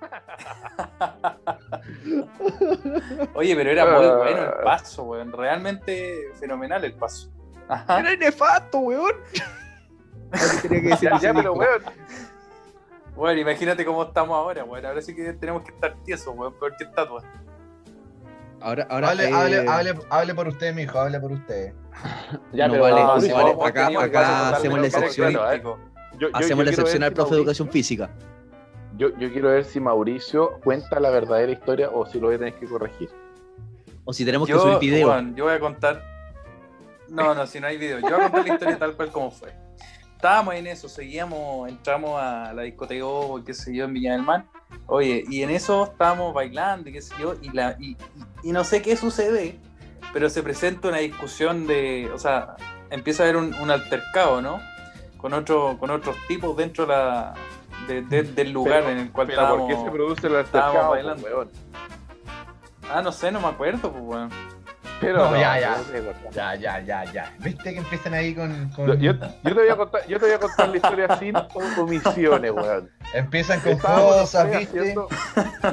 Oye, pero era muy Ah. bueno el paso, weón. Realmente fenomenal el paso. Ajá. Era nefasto, weón. Tenía que decir Ya, pero weón. Bueno, imagínate cómo estamos ahora, weón. Ahora sí que tenemos que estar tiesos, weón, peor que estatua. Ahora, ahora. Hable, eh, hable, hable, hable por usted, mijo, hable por usted. Ya, No pero vale, no, no sí, vale. vos Acá- acá hacemos la excepción. claro, ¿eh? Yo- yo- Hacemos yo la excepción al si profe de Mauricio- educación física. Yo, yo quiero ver si Mauricio cuenta la verdadera historia o si lo voy a tener que corregir. O si tenemos que subir video. yo voy a contar. No, no, si no hay video. Yo voy a contar la historia tal cual como fue. Estábamos en eso, seguíamos, entramos a la discoteca, o qué sé yo, en Viña del Mar. Oye, y en eso estábamos bailando y qué sé yo, y, la, y, y- y no sé qué sucede, pero se presenta una discusión de. O sea, empieza a haber un, un altercado, ¿no? Con, otro, con otros tipos dentro de la, de- de- del lugar Pero- en el cual Pero ¿por qué estábamos. se produce el estábamos altercado, bailando. pues? Ah, no sé, no me acuerdo, pues, weón. Pero No, ya, ya. Ya, ya, ya, ya. ¿Viste que empiezan ahí con. con- Yo, yo- yo te voy a contar, yo te voy a contar la historia sin omisiones, weón. Empiezan con Estábamos cosas, tres ¿viste? haciendo-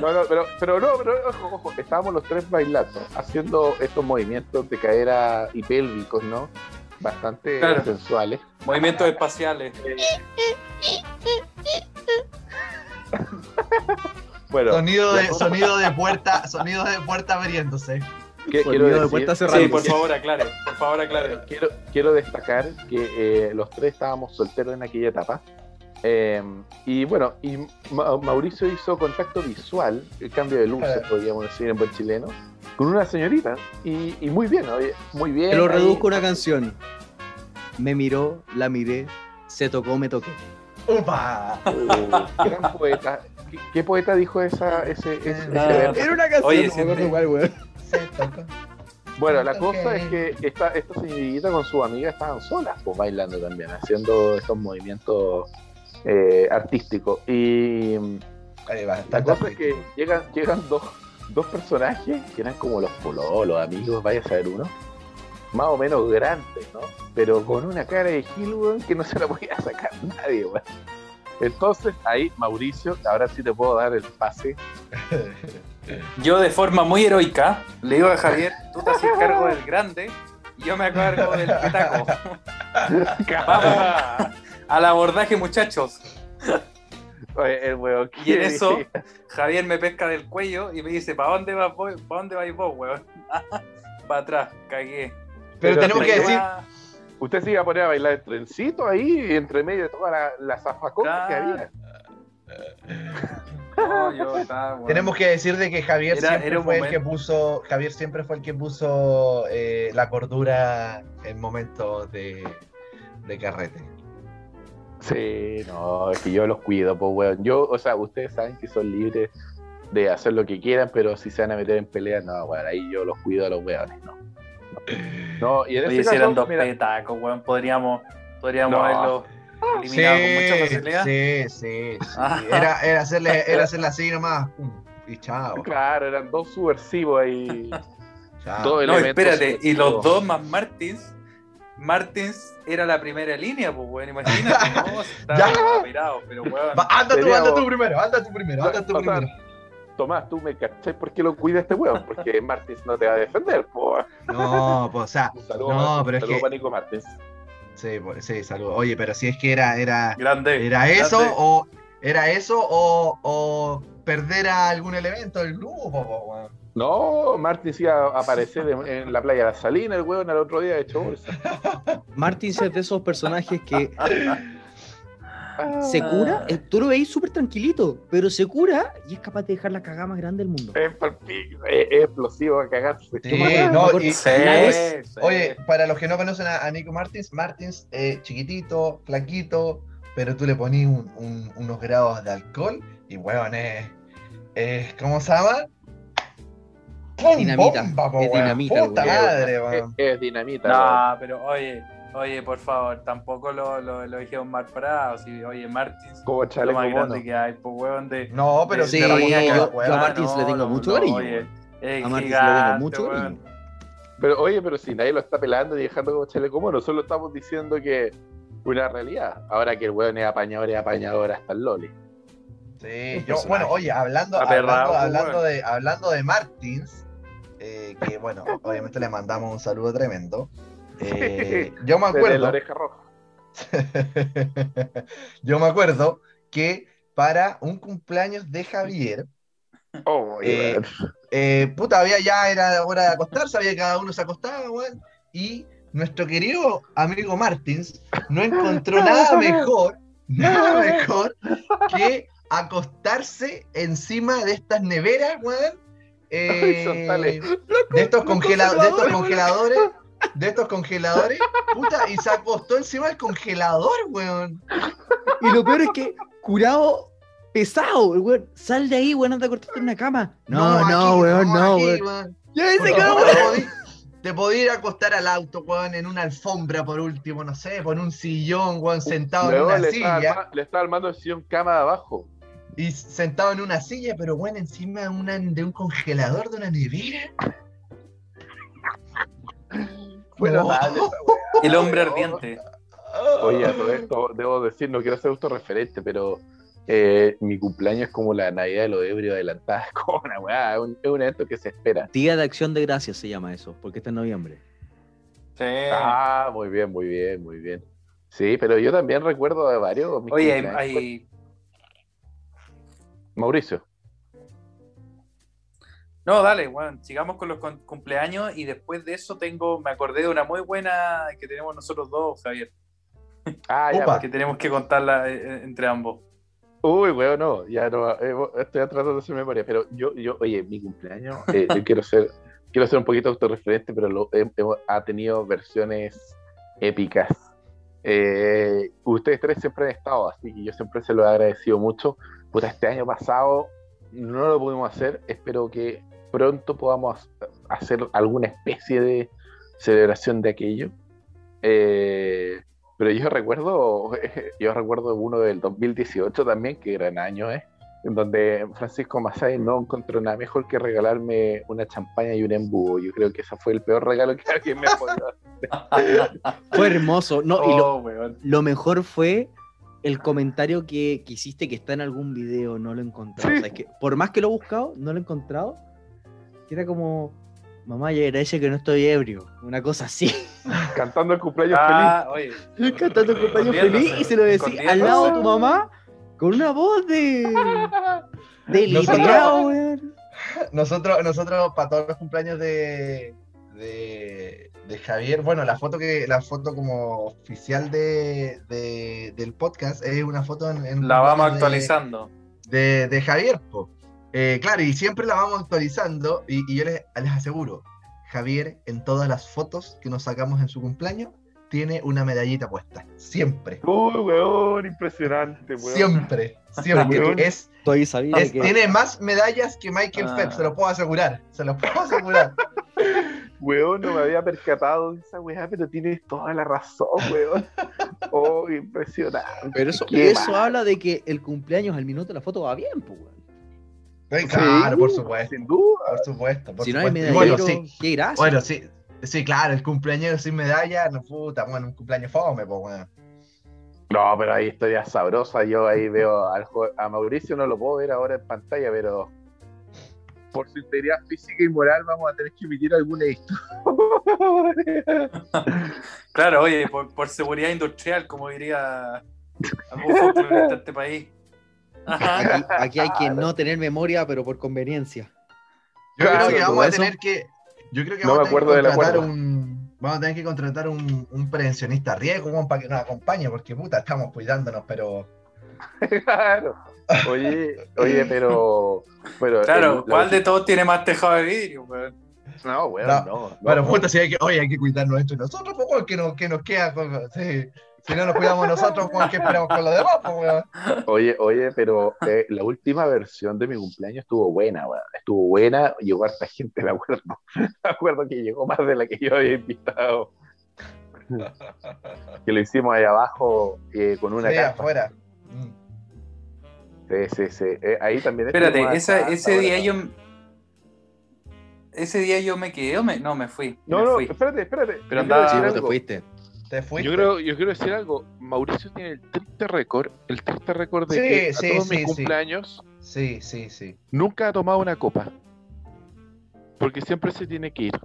No, no, pero, pero no, pero ojo, ojo, estábamos los tres bailando, haciendo estos movimientos de cadera y pélvicos, ¿no? Bastante Claro. sensuales. Movimientos espaciales. Bueno, Sonido de, sonido de puerta, sonido de puerta abriéndose. ¿Qué quiero de decir? cerrada. Sí, por favor, aclare. Por favor, aclare. Quiero, quiero destacar que eh, los tres estábamos solteros en aquella etapa. Eh, y bueno, y Ma- Mauricio hizo contacto visual, el cambio de luces, Claro. podríamos decir en buen chileno, con una señorita. Y, y muy bien, oye, muy bien. Te lo ahí. reduzco a una canción. Me miró, la miré, se tocó, me toqué. ¡Upa! Uh, gran poeta. ¿Qué, qué poeta dijo esa, ese, ese- ese Ah. verso? Era una canción, Oye, no me siempre- cuál, weón. Se. Bueno, la cosa es que esta, esta señorita con su amiga estaban solas, pues bailando también, haciendo estos movimientos eh, artísticos. Y Ahí va, la está cosa es que llegan, llegan dos, dos personajes que eran como los pololos, amigos, vaya a saber uno, más o menos grandes, ¿no? Pero con una cara de Gil, que no se la podía sacar nadie, weón. Entonces, ahí, Mauricio, ahora sí te puedo dar el pase. Yo, de forma muy heroica, le digo a Javier: tú te haces cargo del grande y yo me hago cargo del petaco. Vamos al abordaje, muchachos. Oye, el weón, Y en ¿qué eso? Javier me pesca del cuello y me dice: ¿para dónde vas vos, ¿para dónde vais vos, weón? Para atrás, cagué. Pero Pero tenemos te que decir, Usted se iba a poner a bailar el trencito ahí, entre medio de toda la, la zafacona que había. No, yo estaba, weón. Tenemos que decir de que Javier Era- siempre era fue el que puso, Javier siempre fue el que puso eh, la cordura en momentos de, de carrete. Sí, no, es que yo los cuido, pues, weón. Yo, o sea, ustedes saben que son libres de hacer lo que quieran, pero si se van a meter en peleas, no, weón, ahí yo los cuido a los weones, no. No, No, y en Oye, ese si eran caso, dos mira, petacos, weón, podríamos, podríamos No. haberlos eliminado con mucha facilidad. sí, sí, sí. Ah. Era, era hacerle, era hacerle así nomás. Y chao. claro, eran dos subversivos ahí. No, espérate, y los dos más Martins. Martins era la primera línea, pues, weón, imagínate, no, estaba Ya. pirado, pero weón. Anda tú, anda tú primero, anda tú primero, anda tú primero. Tomás, tú me cachai por qué lo cuida este weón, porque Martins no te va a defender, pues. No, pues, o sea, Un saludo, No, Martins, pero es un saludo que- para Nico Martins. sí, pues, sí, saludos. Oye, pero si es que era, era, Grande. era eso grande. o era eso o, o perder a algún elemento del grupo, po, weón. No, Martins iba a aparecer en, en la playa de la Salina, el weón, al otro día de hecho bolsa. Martins es de esos personajes que Ah. se cura, eh, tú lo veis súper tranquilito, pero se cura y es capaz de dejar la cagada más grande del mundo. Es, es- explosivo a cagarse. Sí, no, y- Sí, sí. Oye, para los que no conocen a, a Nico Martins, Martins, eh, chiquitito, flaquito, pero tú le un- un- unos grados de alcohol y, weón, es. es- ¿Cómo se llama? Dinamita, Bomba, po, es dinamita Puta madre, Es, dinamita. No, pero oye, oye, por favor, tampoco lo, lo, lo dijeron mal parado. Si, oye, Martins, Como lo chaleco más grande mono. que hay, pues, weón, de. No, pero de- Sí, ponía yo- a Martins le tengo mucho cariño, Oye, es A Martins le tengo mucho cariño. Pero oye, pero si nadie lo está pelando y dejando como chaleco mono, solo estamos diciendo que una realidad. Ahora que el weón es apañador, es apañador hasta el Loli. Sí, yo, bueno, oye, hablando, hablando, pues, hablando de, hablando de Martins, eh, que bueno, obviamente le mandamos un saludo tremendo. Eh, yo me la acuerdo, oreja roja. yo me acuerdo que para un cumpleaños de Javier, Oh, Eh, eh, puta, había ya era hora de acostarse, había cada uno se acostaba, weón, y nuestro querido amigo Martins no encontró nada mejor, nada mejor que acostarse encima de estas neveras, weón, eh, Horizontales. de estos congela- de estos congeladores, de estos congeladores, puta, y se acostó encima del congelador, weón. Y lo peor es que curado pesado, weón, sal de ahí, weón, anda a cortarte en una cama. No, no, aquí, weón, no, aquí, weón. weón. Ya te weón. podí- Te podía ir a acostar al auto, weón, en una alfombra por último, no sé, por un sillón, weón, sentado en una le, silla. le estaba armando el sillón cama de abajo. Y sentado en una silla, pero weón, encima de, una, de un congelador, de una nevera. Fue No. notable esa weá. El hombre ardiente. Oye, a todo esto, debo decir, no quiero ser autorreferente, pero eh, mi cumpleaños es como la Navidad de los ebrios adelantada. Es como una weá, es un, evento que se espera. Día de Acción de Gracias se llama eso, porque está en noviembre. Sí. Ah, muy bien, muy bien, muy bien. Sí, pero yo también recuerdo de varios. mis Oye, hay- Mauricio. No, dale, bueno, sigamos con los cumpleaños y después de eso tengo, me acordé de una muy buena que tenemos nosotros dos, Javier, Ah, ya, Opa. que tenemos que contarla eh, eh, entre ambos. Uy, weón, no, ya no, eh, estoy tratando de hacer memoria, pero yo, yo, oye, mi cumpleaños, eh, yo quiero ser, quiero ser un poquito autorreferente, pero lo, ha tenido versiones épicas. Ustedes tres siempre han estado así, y yo siempre se lo he agradecido mucho. Puta, este año pasado no lo pudimos hacer, espero que pronto podamos hacer alguna especie de celebración de aquello. Eh, pero yo recuerdo, yo recuerdo uno del 2018 también, que gran año, ¿eh? En donde Francisco Masay no encontró nada mejor que regalarme una champaña y un embudo. Yo creo que ese fue el peor regalo que alguien me ha podido hacer. Fue hermoso. No, y lo, Oh, weón. lo mejor fue el comentario que, que hiciste que está en algún video, no lo he encontrado. Sí. O sea, es que por más que lo he buscado, no lo he encontrado. Que era como, mamá, ya agradece que no estoy ebrio. Una cosa así. Cantando el cumpleaños Ah, oye, Cantando el cumpleaños feliz y se lo decía al lado de tu mamá con una voz de. de Nosotros- litriado, weón. Nosotros, nosotros para todos los cumpleaños de, de, de Javier. Bueno, la foto que la foto como oficial de, de- del podcast es una foto en, en La vamos de- actualizando. de, de Javier. po. Eh, claro, y siempre la vamos actualizando. Y, y yo les, les aseguro, Javier, en todas las fotos que nos sacamos en su cumpleaños, tiene una medallita puesta. Siempre. Uy, weón, impresionante, weón. Siempre. Siempre. Weón. Es, Estoy sabiendo es- que tiene más medallas que Michael Ah. Phelps, se lo puedo asegurar. Se lo puedo asegurar. Weón, no me había percatado de esa weá, pero tienes toda la razón, weón. Oh, impresionante. Pero eso, habla de que el cumpleaños al minuto la foto va bien, pues, weón. Claro, Sí, por supuesto. Sin duda. Por supuesto. por Si no hay medallero, Bueno, sí. qué gracia. Bueno, sí. Sí, claro, el cumpleaños sin medalla, no puta, bueno, un cumpleaños fome, pues, weón. No, pero hay historias sabrosas. Yo ahí veo al a Mauricio, no lo puedo ver ahora en pantalla, pero por su integridad física y moral vamos a tener que emitir alguna historia. Claro, oye, por, por seguridad industrial, como diría algún folclorista de este país. Aquí, aquí hay que no tener memoria, pero por conveniencia. Yo Claro, creo que vamos a eso. tener que. Yo creo que No vamos me a tener que contratar un. Vamos a tener que contratar un, un prevencionista riesgo para que nos acompañe, porque puta, estamos cuidándonos, pero. claro. Oye, oye, pero. pero Claro, el- ¿cuál de todos tiene más tejado de vidrio, weón? No, weón, No. no. no, Bueno, no. puta, si hay que. Oye, hay que cuidarnos entre nosotros, pues, weón, que nos, que nos queda. con- sí. Si no nos cuidamos nosotros, weón, ¿qué esperamos con los demás, pues, weón? Oye, oye, pero eh, la última versión de mi cumpleaños estuvo buena, weón. Estuvo buena, llegó harta gente, me acuerdo. Me acuerdo que llegó más de la que yo había invitado. Que lo hicimos ahí abajo eh, con una Sí, carpa. afuera. Mm. Sí, sí, sí. Eh, ahí también Espérate, esa- hasta- ese hasta día yo. Ese día yo me quedé o me. No, me fui. No, me no, fui. espérate, espérate. Pero andaba- te fuiste. Te fuiste. Yo creo, yo quiero decir algo. Mauricio tiene el triste récord, el triste récord de Sí, que sí, a todos sí, mis sí. cumpleaños Sí, sí, sí. nunca ha tomado una copa. Porque siempre se tiene que ir.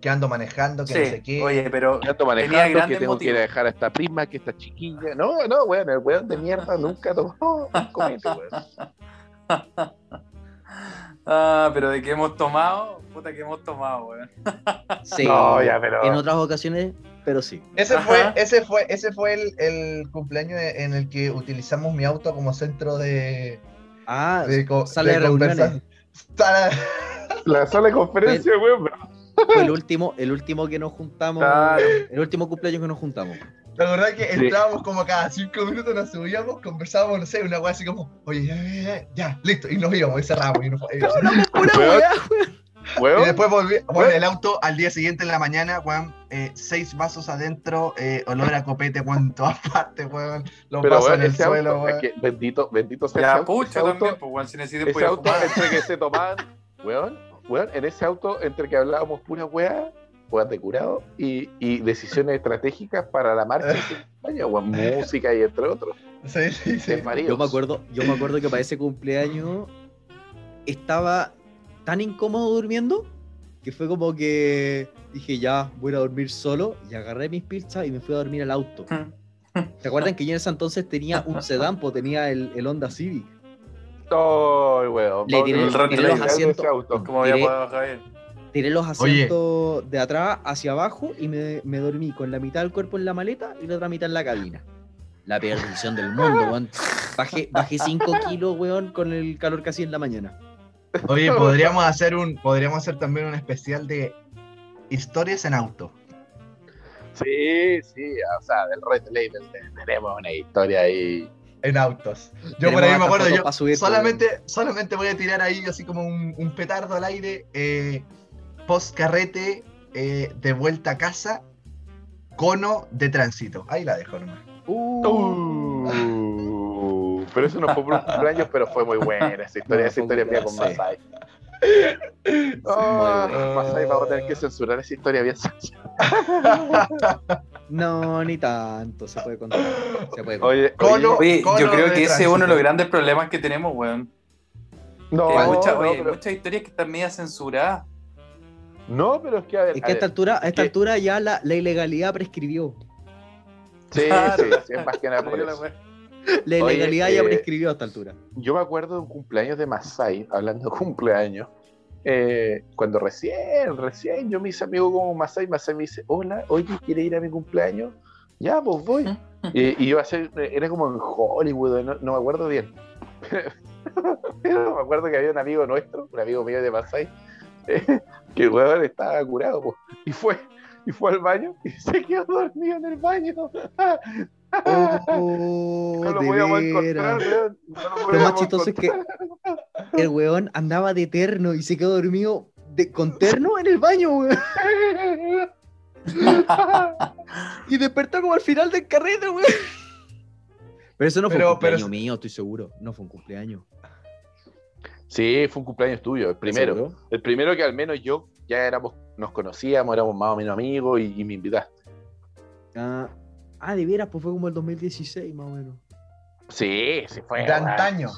Que ando manejando, que no sé qué. oye, pero. Que ando Tenía manejando, que tengo que ir a dejar a esta prima, que esta chiquilla. No, no, weón, el weón de mierda nunca ha tomado un comete, weón. Ah, pero de que hemos tomado, puta que hemos tomado, weón. Sí, No, ya, pero- en otras ocasiones, pero sí. Ese Ajá. fue, ese fue, ese fue el, el cumpleaños en el que utilizamos mi auto como centro de, Ah, de, sala de conversa- reuniones. Sala- La sala de conferencia, weón. Fue el último, el último que nos juntamos. Claro. El último cumpleaños que nos juntamos. La verdad es que Sí. entrábamos como cada cinco minutos, nos subíamos, conversábamos, no sé, una weá así como, oye, ya, ya, ya, ya, listo, y nos íbamos, y cerramos, y, nos- y- Pura Weón. Y después volví, bueno, Weón. el auto al día siguiente en la mañana, weón, eh, seis vasos adentro, eh, olor a copete, weón, en todas partes, weón, los pero vasos weón, en el ese suelo, auto, es weón. que bendito, bendito sea ese auto- también, pues, weón, si necesito ese auto fumar. entre que se tomaban, weón, weón, en ese auto entre que hablábamos pura weá, weón de curado, y, y decisiones estratégicas para la marcha, Vaya, weón, música y entre otros. Sí, sí, sí. Yo me acuerdo, yo me acuerdo que para ese cumpleaños estaba tan incómodo durmiendo que fue como que dije ya voy a ir a dormir solo y agarré mis pilchas y me fui a dormir al auto. ¿Se acuerdan que yo en ese entonces tenía un sedán, pues tenía el, el Honda Civic? Ay, weón. Le tiré- tiré los asientos. auto. Como había Tiré- podido Javier. Tiré los Oye. asientos de atrás hacia abajo y me, me dormí con la mitad del cuerpo en la maleta y la otra mitad en la cabina. La peor decisión del mundo, weón. Bajé 5 kilos, weón, con el calor que hacía en la mañana. Oye, podríamos hacer un, podríamos hacer también un especial de historias en auto. Sí, sí, o sea, del Red Label tenemos una historia ahí. En autos. Yo por ahí me acuerdo, yo subir, solamente, solamente voy a tirar ahí así como un, un petardo al aire, eh, post carrete, eh, de vuelta a casa, cono de tránsito. Ahí la dejo nomás. Uh, pero eso no fue por un cumpleaños, pero fue muy buena esa historia. No, esa historia mía con. Masai. Ah. Masai, vamos a tener que censurar esa historia bien. No, ni tanto, se puede contar. Se puede contar. Oye, Cono- oye, Oye, Cono yo creo que ese es uno de los grandes problemas que tenemos, weón. no, Que hay mucha- no, oye, pero, muchas historias que están medio censuradas. no, pero es que a ver. Es que a esta ver, altura, a esta que- altura ya la, la ilegalidad prescribió. Sí, Claro. sí, sí, es más que nada por yo la Oye, ilegalidad ya eh, prescribió a esta altura. Yo me acuerdo de un cumpleaños de Masai, hablando de cumpleaños, eh, cuando recién, recién yo me hice amigo con Masai, Masai me dice, hola, oye, ¿quiere ir a mi cumpleaños? Ya, pues voy. Y, y iba a ser, era como en Hollywood, no, no me acuerdo bien. Pero me acuerdo que había un amigo nuestro, un amigo mío de Masai, eh, que el weón estaba curado, pues, y fue, y fue al baño y se quedó dormido en el baño. Oh, no lo de podíamos veras. encontrar, weón. No lo Lo más chistoso es que el weón andaba de terno y se quedó dormido de- con terno en el baño, weón. Y despertó como al final del carrete, weón. Pero eso no fue Pero- un cumpleaños pero- mío, estoy seguro. No fue un cumpleaños. Sí, fue un cumpleaños tuyo, el primero. ¿Seguro? El primero que al menos yo ya éramos, nos conocíamos, éramos más o menos amigos y, y me invitaste. Ah, ah, de veras, pues fue como el 2016, más o menos. Sí, sí fue. De antaño.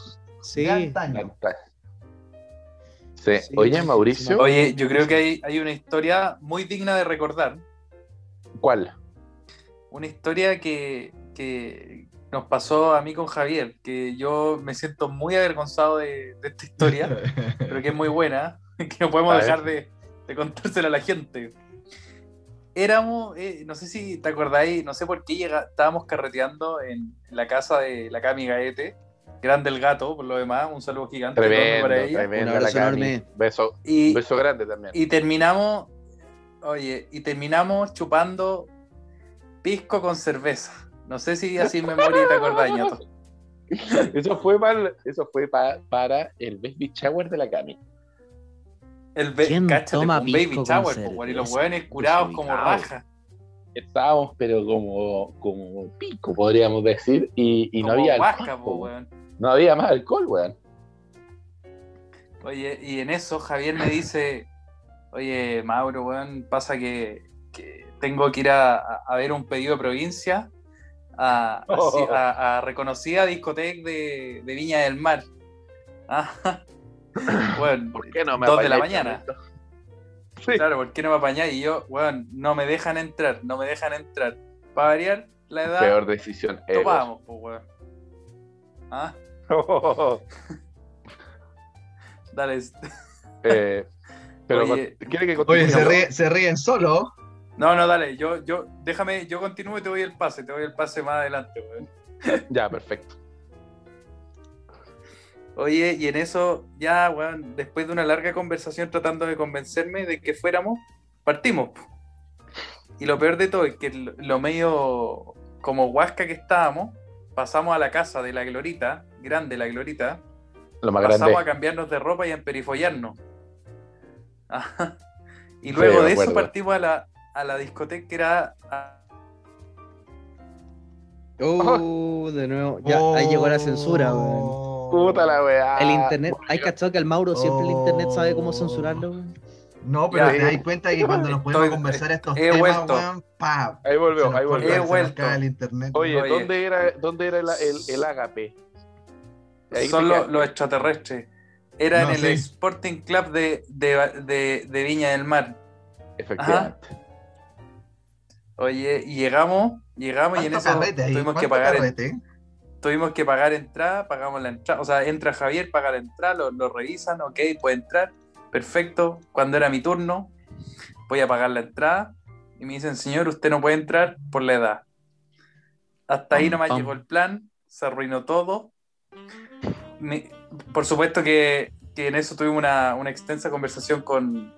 Sí. De antaño. Anta- Sí. Sí, Oye, Mauricio, Oye, yo creo que hay, hay una historia muy digna de recordar. ¿cuál? Una historia que, que nos pasó a mí con Javier, que yo me siento muy avergonzado de, de esta historia, pero que es muy buena, que no podemos A dejar de, de contársela a la gente. Éramos, eh, no sé si te acordáis, no sé por qué llega, estábamos carreteando en la casa de la Cami Gaete, grande el gato, por lo demás, un saludo gigante Tremendo, para ella. tremendo. Un abrazo la Cami. enorme. Beso, Y, beso grande también. y terminamos, oye, y terminamos chupando pisco con cerveza. No sé si así en memoria te acordás, ñato. Eso fue, para, eso fue pa- para el baby shower de la Cami. El ¿Quién cáchate, toma un baby shower, y los hueones curados como raja. Estábamos, pero como, como pico, podríamos decir, y, y no como había alcohol, po, po, weón. No había más alcohol, weón. Oye, y en eso Javier me dice, oye, Mauro, weón, pasa que, que tengo que ir a, a- a ver un pedido de provincia a, a- Oh. a- a reconocida discoteca de, de Viña del Mar. Ah, bueno, ¿Por qué no me dos de la mañana. Sí. Claro, ¿por qué no me apañáis? Y yo, weón, no me dejan entrar, no me dejan entrar. Para variar la edad, Peor decisión. topamos, pues, weón. Ah, dale. Eh, pero Oye. ¿quiere que Oye, continúe? se, ríe- se ríen solo. No, no, dale, yo, yo, déjame, yo continúo y te doy el pase, te doy el pase más adelante, weón. Ya, perfecto. Oye, y en eso, ya, weón, después de una larga conversación tratando de convencerme de que fuéramos, partimos. Y lo peor de todo es que lo, medio como huasca que estábamos, pasamos a la casa de la Glorita, grande la Glorita, Lo más pasamos grande. a cambiarnos de ropa y a emperifollarnos. Ajá. Y luego Sí, de eso partimos a la, a la discoteca que era a- Oh, de nuevo. Ya, ahí llegó la censura, weón. Oh. Puta la weá. El internet, hay cachado que al Mauro siempre el internet sabe cómo censurarlo, weón. No, pero Ya, te eh. das cuenta que cuando nos podemos conversar estos he temas, vuelto. weón, pa, Ahí volvió, ahí volvió. He vuelto. el internet. Oye, Oye. ¿dónde era, dónde era el, el ágape? Ahí son los, los extraterrestres. Era No, en el sí. Sporting Club de, de- de- de Viña del Mar. Efectivamente. Oye, y llegamos, llegamos y en ¿Cuánto eso tuvimos que ¿Cuánto pagar carrete? Tuvimos que pagar entrada, pagamos la entrada, o sea, entra Javier, paga la entrada, lo, lo revisan, ok, puede entrar, perfecto. Cuando era mi turno, voy a pagar la entrada y me dicen, señor, usted no puede entrar por la edad. Hasta ahí nomás pam. llegó el plan, se arruinó todo. Me- por supuesto que, que en eso tuvimos una, una extensa conversación con,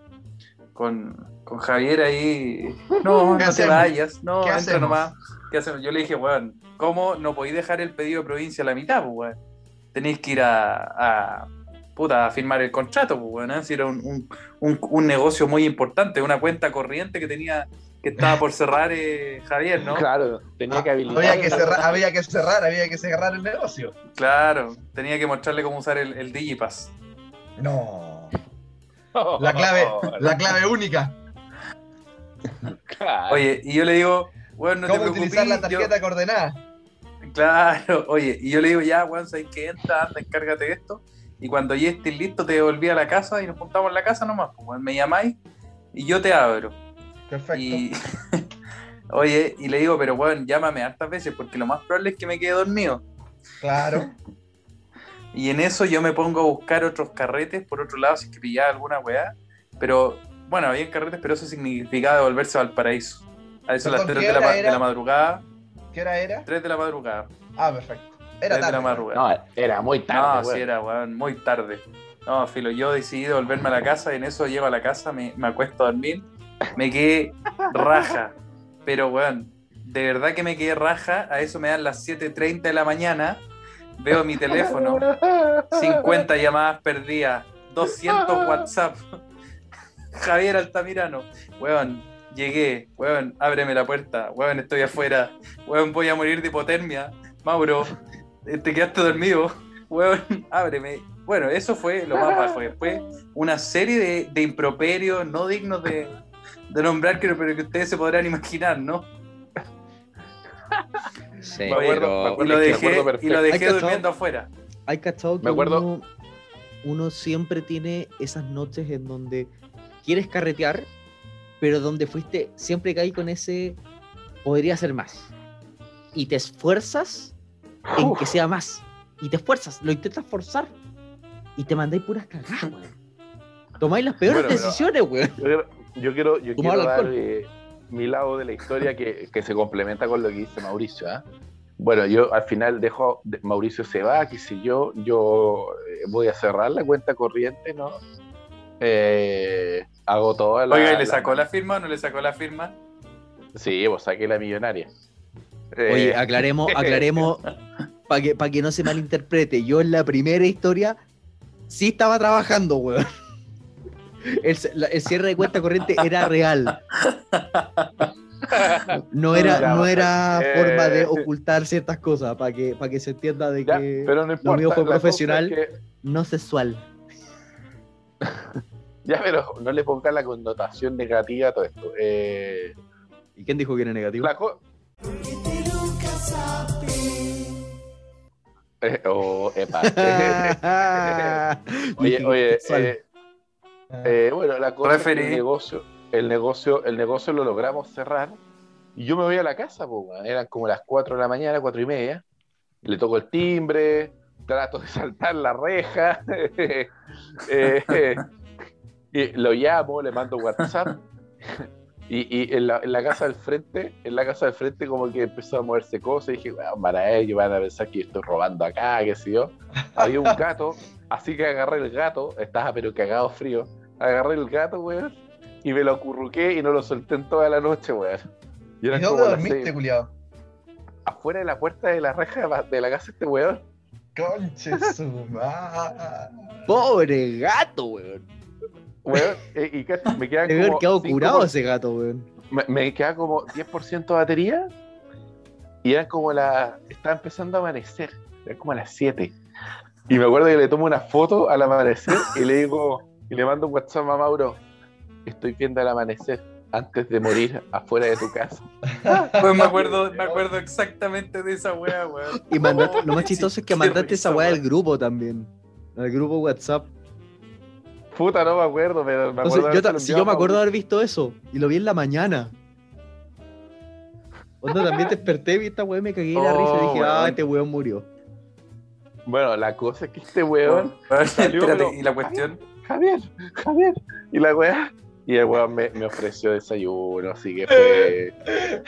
con, con Javier ahí. No, no ¿Qué te hacemos? vayas, no, ¿Qué entra hacemos? nomás. ¿Qué hacemos? Yo le dije, weón, ¿cómo no podéis dejar el pedido de provincia a la mitad, pues, weón? Tenéis que ir a, a, puta, a firmar el contrato, pues, weón. ¿eh? Si era un, un- un- un negocio muy importante, una cuenta corriente que tenía, que estaba por cerrar eh, Javier, ¿no? Claro, tenía que habilitar. Había que, cerrar, había que cerrar, había que cerrar el negocio. Claro, tenía que mostrarle cómo usar el, el Digipass. No. La clave, la clave única. Claro. Oye, y yo le digo, weón, no te ¿Cómo preocupes. utilizar la yo- tarjeta coordenada? Claro, oye, y yo le digo, ya, weón, ¿sabes qué? Entra, anda, encárgate de esto. Y cuando ya estés listo, te devolví a la casa y nos juntamos en la casa nomás. Pues, me llamáis y yo te abro. Perfecto. Y, oye, y le digo, pero weón, llámame hartas veces porque lo más probable es que me quede dormido. Claro. Y en eso yo me pongo a buscar otros carretes, por otro lado, si es que pillaba alguna weá. Pero, bueno, había carretes, pero eso significaba devolverse a Valparaíso. A eso a las Perdón, 3 ¿qué de la, de la madrugada. ¿Qué hora era? 3 de la madrugada. Ah, perfecto. 3 Era de tarde. la madrugada. No, era muy No, tarde, sí, weón. era, weón, muy tarde. No, filo, yo decidí volverme a la casa y en eso llego a la casa, me, me acuesto a dormir, me quedé raja. Pero, weón, de verdad que me quedé raja, a eso me dan las 7.30 de la mañana, veo mi teléfono, 50 llamadas perdidas, 200 WhatsApp. Javier Altamirano, weón, llegué, weón, ábreme la puerta, weón, estoy afuera, weón, voy a morir de hipotermia, Mauro, eh, te quedaste dormido, weón, ábreme. Bueno, eso fue lo más bajo. Después, una serie de, de improperios no dignos de, de nombrar, creo, pero que ustedes se podrán imaginar, ¿no? Sí, Me acuerdo, pero- me Y lo me dejé, y lo dejé durmiendo afuera. Hay cachado que Me acuerdo- uno, uno siempre tiene esas noches en donde quieres carretear, pero donde fuiste, siempre caí con ese podría ser más. Y te esfuerzas en Uf. que sea más. Y te esfuerzas, lo intentas forzar. Y te mandáis puras cagadas, weón. Tomáis las peores Bueno, decisiones, weón. Yo quiero, yo quiero, dar eh, mi lado de la historia que, que se complementa con lo que dice Mauricio. ¿ah? Bueno, yo al final dejo, de- Mauricio se va, qué sé yo, yo eh, voy a cerrar la cuenta corriente, ¿no? Eh, hago toda la... Oiga, ¿y le sacó la firma o no le sacó la firma? Sí, pues saqué la millonaria. Eh, Oye, aclaremos, aclaremos para que, pa' que no se malinterprete. Yo en la primera historia sí estaba trabajando, weón. El, ce- la- el cierre de cuenta corriente era real. No era, no era Eh. forma de ocultar ciertas cosas, para que, para que se entienda de ya, que pero no importa. mío fue profesional. es que- no sexual. Ya, pero no le pongas la connotación negativa a todo esto. Eh, ¿Y quién dijo que era negativo? la Eh, oh, epa. oye, oye, eh, eh, bueno, la cosa es que Referí. el negocio, el negocio, el negocio lo logramos cerrar y yo me voy a la casa, po, eran como las 4 de la mañana, cuatro y media, le toco el timbre, trato de saltar la reja, eh, eh, y lo llamo, le mando WhatsApp. Y, y en, la, en la casa del frente, en la casa del frente como que empezó a moverse cosas y dije, bueno, para ellos van a pensar que yo estoy robando acá, qué sé yo. Había un gato, así que agarré el gato, estaba pero cagado frío, agarré el gato, weón, y me lo acurruqué y no lo solté en toda la noche, weón. Y ¿Y dónde dormiste, seis- culiado? afuera de la puerta de la reja de la casa de este weón. Conche su madre. Pobre gato, weón. Weón, eh, y que me quedan Debe haber como quedado cinco curado ese gato, weón. me, me queda como 10% de batería y eran como la estaba empezando a amanecer, eran como a las 7. Y me acuerdo que le tomo una foto al amanecer y le digo, y le mando un WhatsApp a Mauro, estoy viendo el amanecer antes de morir afuera de tu casa. Pues me acuerdo, me acuerdo exactamente de esa wea, weón. Y mandaste, lo más chistoso es que mandaste esa weá al grupo también. Al grupo WhatsApp. Puta, no me acuerdo, pero me Entonces, acuerdo yo, habérselo ta- si yo me acuerdo de haber visto eso y lo vi en la mañana. Onda también desperté, vi esta weá y me cagué de la risa y Oh, dije, ah, weón. este weón murió. Bueno, la cosa es que este weón, Weón, salió, Espérate, pero- y la cuestión. Javier, Javier, y la weá, y el weón me, me ofreció desayuno, así que fue...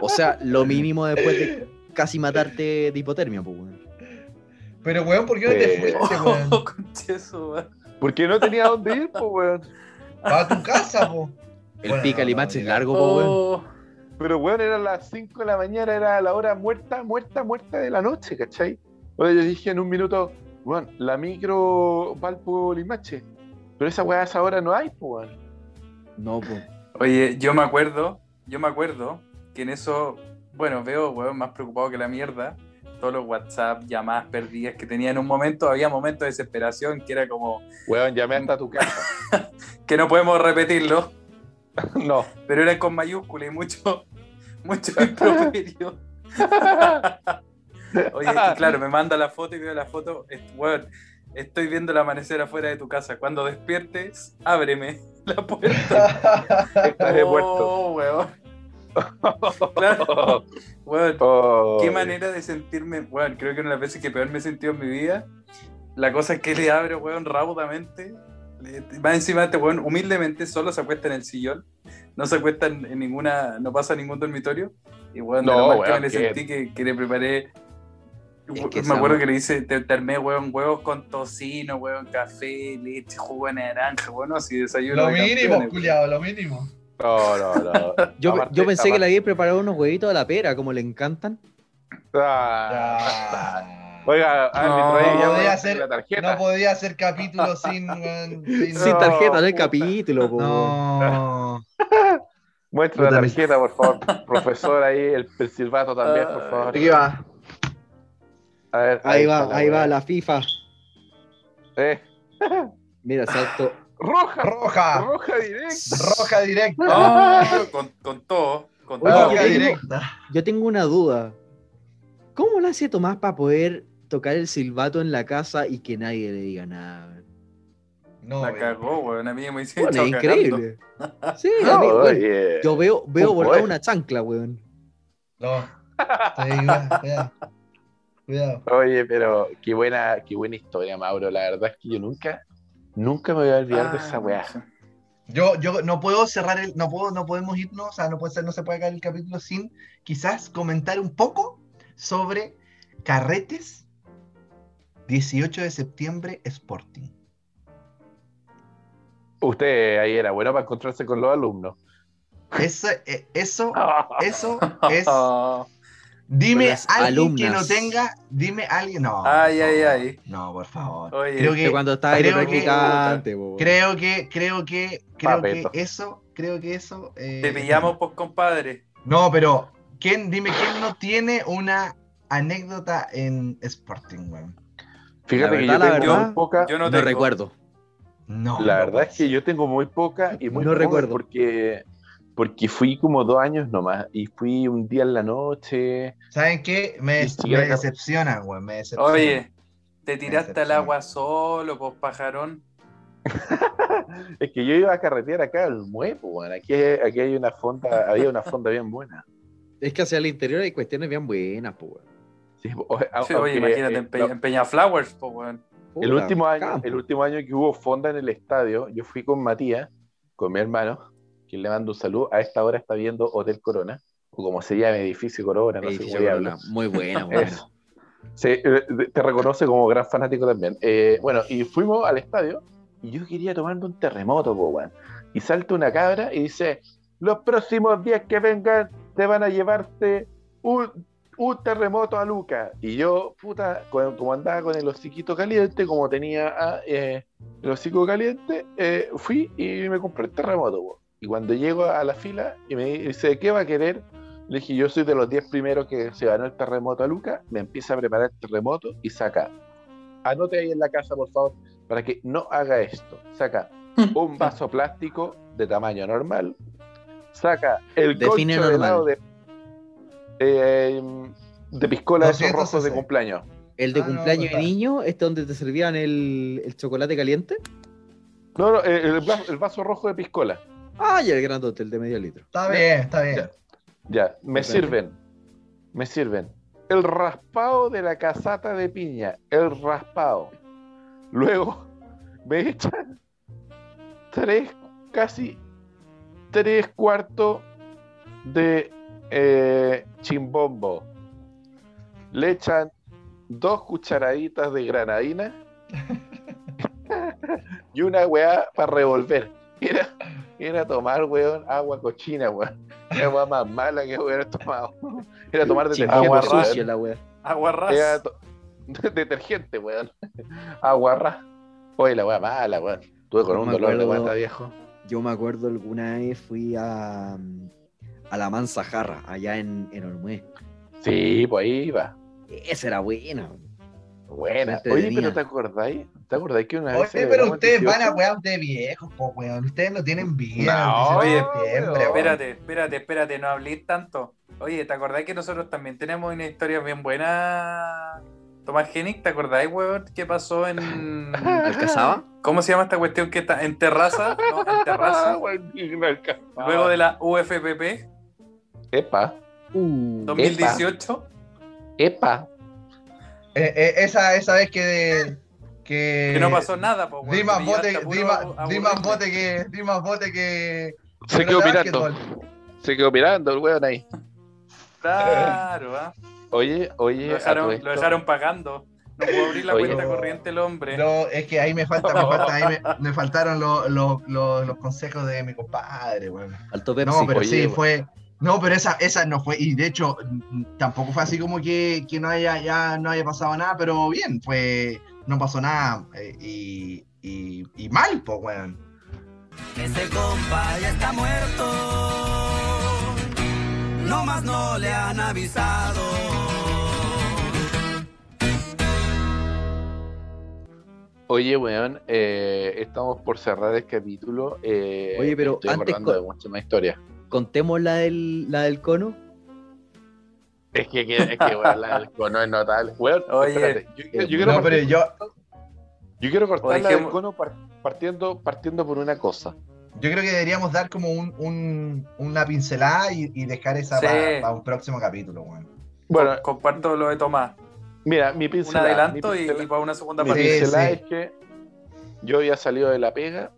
O sea, lo mínimo después de casi matarte de hipotermia, pues, weón. Pero, weón, ¿por qué no te Eh. fuiste, weón? Oh. Porque no tenía dónde ir, pues weón. Para tu casa, po. El Bueno, pica no, limache es largo, po, weón. Oh, Pero, weón, eran las 5 de la mañana, era la hora muerta, muerta, muerta de la noche, ¿cachai? Oye, yo dije en un minuto, weón, la micro Valpo Limache. Pero esa weá a esa hora no hay, pues, weón. No, pues. Oye, yo me acuerdo, yo me acuerdo que en eso, bueno, veo, weón, más preocupado que la mierda. Todos los WhatsApp, llamadas perdidas que tenía en un momento, había momentos de desesperación que era como Weón, llamé hasta tu casa. que no podemos repetirlo, no. pero era con mayúscula y mucho, mucho improperio. Oye, claro, me manda la foto y veo la foto, weón, estoy viendo el amanecer afuera de tu casa. Cuando despiertes, ábreme la puerta. Estás de muerto. Oh, weón. Claro. Weón, Oh, qué manera de sentirme. Weón, creo que una de las veces que peor me he sentido en mi vida. La cosa es que le abro, weón, raudamente. Le- Más encima, este weón, humildemente, solo se acuesta en el sillón. No se acuesta en, en ninguna. No pasa a ningún dormitorio. Y weón, No, de lo mal que weón, me le sentí que, que le preparé. Es que me esa acuerdo weón- que le hice, te, te armé, weón, huevos con tocino, weón, café, leche, jugo de naranja, bueno, así desayuno. Lo de mínimo, campeones, culiado, lo mínimo. No, no, no. Yo, Aparte- yo pensé que le había preparado unos huevitos a la pera, como le encantan. Ah. Oiga, ahí ya podía la tarjeta. No podía hacer capítulo sin. sin- Sin tarjeta en el puta. capítulo, po. No. Muestra la tarjeta, por favor. Profesor ahí, el, el silbato también, por favor. Aquí va. A ver, Ahí está va, ahí va la FIFA. Eh, Mira, salto. Roja, Roja. roja directa. Roja directa. Ah, con, con todo. Con Oye, todo. yo Roja tengo- directa. Yo tengo una duda. ¿Cómo lo hace Tomás para poder tocar el silbato en la casa y que nadie le diga nada? No, La weón. cagó, weón. A mí me hizo Bueno, es increíble. Sí, a No, mí, weón, oye. yo veo, veo volar una chancla, weón. No. Cuidado. Cuidado. Oye, pero qué buena, qué buena historia, Mauro. La verdad es que yo nunca, nunca me voy a olvidar de Ah, esa weá. Yo, yo no puedo cerrar el, no puedo, no podemos irnos, o sea, no puede ser, no se puede acabar el capítulo sin quizás comentar un poco sobre carretes 18 de septiembre Sporting. Usted ahí era bueno para encontrarse con los alumnos. Eso, eh, eso, eso es. Dime alguien que no alumnas. tenga, dime alguien. No. Ay, por ay, favor. ay. No, por favor. Oye, creo De que, cuando estaba creo que- practicante, weón. creo que, creo que, creo Papeto. que eso, creo que eso. eh, te pillamos, pues, compadre. No, pero ¿quién, dime quién no tiene una anécdota en Sporting, weón. Fíjate que yo tengo verdad, muy poca. Yo no, No recuerdo. No. La no verdad es que yo tengo muy poca y muy No poca recuerdo. porque porque fui como dos años nomás y fui un día en la noche. ¿Saben qué? Me, decepciona, weón. Me decepciona. Oye, te tiraste al agua solo, pues, pajarón. Es que yo iba a carretear acá al muevo, weón. Aquí, aquí hay una fonda, había una fonda bien buena. Es que hacia el interior hay cuestiones bien buenas. Sí, o- a- Sí, aunque, oye, imagínate eh, en, Pe- no, en Peñaflowers, pues, weón. el último año, campo. el último año que hubo fonda en el estadio, yo fui con Matías, con mi hermano, quien le mando un saludo. A esta hora está viendo Hotel Corona, o como se llama, Edificio Corona, no sé Edificio cómo diablos. Corona, Muy buena. Eso. Sí, eh, te reconoce como gran fanático también. Eh, bueno, y fuimos al estadio y yo quería tomarme un terremoto, po, weón. Y salta una cabra y dice: Los próximos días que vengan te van a llevarte un, un terremoto a Luca. Y yo, puta, como andaba con el hociquito caliente, como tenía ah, eh, el hocico caliente, eh, fui y me compré el terremoto, weón. Y cuando llego a la fila y me dice: ¿Qué va a querer? Le dije, yo soy de los 10 primeros que se ganó el terremoto a Luca, me empieza a preparar el terremoto y saca, anote ahí en la casa, por favor, para que no haga esto. Saca un vaso plástico de tamaño normal, saca el Define concho normal. de, eh, de piscola de esos 200 rojos de cumpleaños. El de Ah, no, cumpleaños total. de niño, este donde te servían el, el chocolate caliente. No, no, el, vaso, el vaso rojo de piscola. Ah, y el grandote, el de medio litro. Está bien, está bien. Ya. Ya, me sirven, me sirven. El raspado de la casata de piña, el raspado. Luego me echan tres, casi tres cuartos de eh, chimbombo. Le echan dos cucharaditas de granadina y una weá para revolver. Era, era tomar, weón, agua cochina, weón. Era weá más mala que hubiera tomado. Era tomar detergente. Agua weón. sucia la wea. Aguarrás. Era to- detergente, weón. Aguarra. Oye, la weá mala, weón. Tuve con un dolor de acuerdo. guata, viejo. Yo me acuerdo alguna vez fui a, a la Mansa Jarra, allá en, en Olmué. Sí, pues ahí iba. Esa era buena. Buena. Oye, pero ¿te acordáis? ¿Te acordáis que una vez Oye, pero ustedes 18? van a weón de viejos, po, weón. Ustedes no tienen vida. No, oye, siempre. Espérate, espérate, espérate, no hablís tanto. Oye, ¿te acordás que nosotros también tenemos una historia bien buena? Tomás Genic, ¿te acordáis, weón, qué pasó en. ¿Alcazaba? ¿Cómo se llama esta cuestión que está en terraza? No, en terraza. Ah. Luego de la UFPP. Epa, Uh, 2018. epa. Eh, eh, esa, esa vez que. Que, Que no pasó nada, po, weón. Di más bote, di puro más, di más aburrirme. bote que. Di más bote que. Se que quedó de mirando. Se quedó mirando el weón ahí. Claro, ¿ah? Oye, oye. Lo dejaron, lo pagando. No pudo abrir la Oye. cuenta corriente el hombre. No, es que ahí me falta, me falta, ahí me, me faltaron los, los, los, los consejos de mi compadre, weón. Alto Pepsi. No, pero Oye, sí, weón. fue. No, pero esa, esa no fue, y de hecho, tampoco fue así como que, que no haya, ya no haya pasado nada, pero bien, fue, no pasó nada, eh, y, y, y mal, pues, weón. Ese compa ya está muerto. No más no le han avisado. Oye, weón, eh, estamos por cerrar el capítulo. eh, Oye, pero estoy antes de mucha más historia. Contemos la del, la del cono. Es que, es que weón, la del cono es notable. Weón, Oye, espérate, yo, yo- yo quiero No, partir- pero yo, yo quiero cortar la del cono par- partiendo, partiendo por una cosa. yo creo que deberíamos dar como un, un- una pincelada y, y dejar esa Sí. para un próximo capítulo, weón. Bueno, Comparto lo de Tomás. mira, mi Un pincelada. adelanto mi y, pincelada- y para una segunda mi Sí, parte. pincelada sí. es que yo había salido de la pega,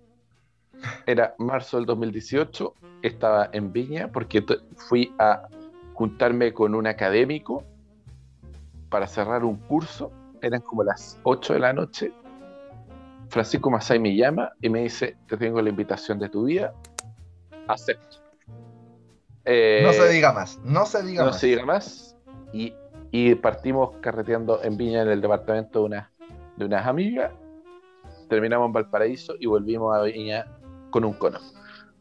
era marzo del 2018, estaba en Viña porque fui a juntarme con un académico para cerrar un curso, eran como las 8 de la noche. Francisco Masay me llama y me dice, te tengo la invitación de tu vida, acepto. Eh, No se diga más, no se diga no más. se diga más. Y, y partimos carreteando en Viña, en el departamento de, una, de unas amigas. Terminamos en Valparaíso y volvimos a Viña con un cono.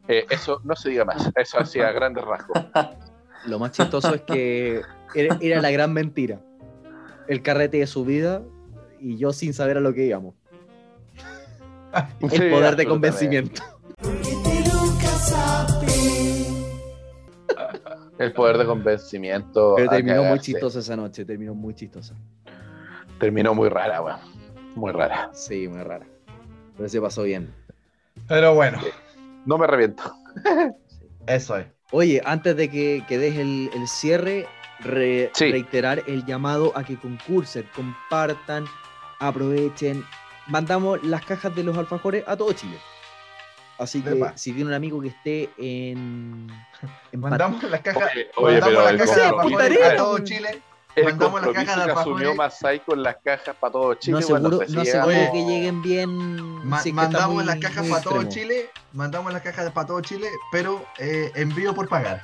Eh, eso no se diga más. Eso hacía grandes rasgos. Lo más chistoso es que era, era la gran mentira. El carrete de su vida y yo sin saber a lo que íbamos. El Sí, poder de convencimiento. El poder de convencimiento. Pero terminó muy chistosa esa noche, terminó muy chistosa. Terminó muy rara, weón. Muy rara. Sí, muy rara. Pero se pasó bien. Pero bueno, No me arrepiento. eso es. Oye, antes de que, que des el, el cierre, re- Sí. reiterar el llamado a que concursen, compartan, aprovechen. Mandamos las cajas de los alfajores a todo Chile. Así que Epa. si tiene un amigo que esté en, Mandamos las cajas, Oye, oye, mandamos pero las el cajas de compromiso- alfajores a todo Chile. El mandamos las compromiso cajas de que asumió alfajores. Masai con las cajas para todo Chile. no seguro, no seguro que lleguen bien. Ma- mandamos muy- las cajas para todo. Chile, mandamos las cajas para todo Chile, pero eh, envío por pagar.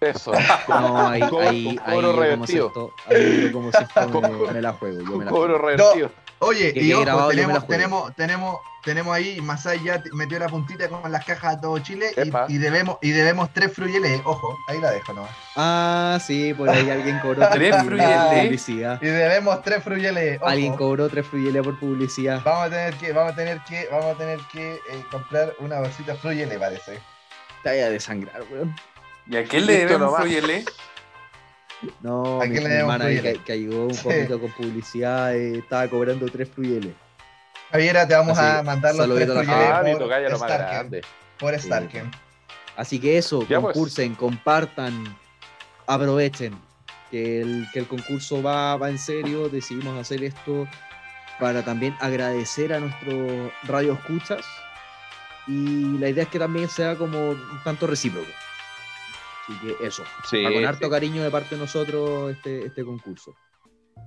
Eso. No, ahí, cobro como revertido. ahí como siento Con- me, me la juego. Yo me la Cobro juego. revertido. Oye, Que y ojo, grabado, tenemos, tenemos, tenemos, tenemos ahí, Masai ya metió la puntita con las cajas a todo Chile y, y debemos, y debemos tres fruyeles, ojo, ahí la dejo nomás. Ah, sí, por ahí alguien cobró Tres fruyeles por fruyeles. publicidad. Y debemos tres fruyeles, ojo. Alguien cobró tres fruyeles por publicidad. Vamos a tener que, vamos a tener que, vamos a tener que eh, comprar una bolsita fruyele, parece. Te vaya a desangrar, weón. ¿Y a quién le debemos? No, ¿A mi, hermana que, que ayudó un Sí. poquito con publicidad eh, estaba cobrando tres fruyeles. Javiera, te vamos Así, a mandar los tres saludito a la fruyeles Ah, mi por tocaya lo Starken. Por. Starken. Así que eso, Ya, pues. concursen, compartan, aprovechen. Que el, que el concurso va, va en serio. Decidimos hacer esto para también agradecer a nuestros radio escuchas. Y la idea es que también sea como un tanto recíproco. Así que eso. Sí, va con sí. harto cariño de parte de nosotros este, este concurso.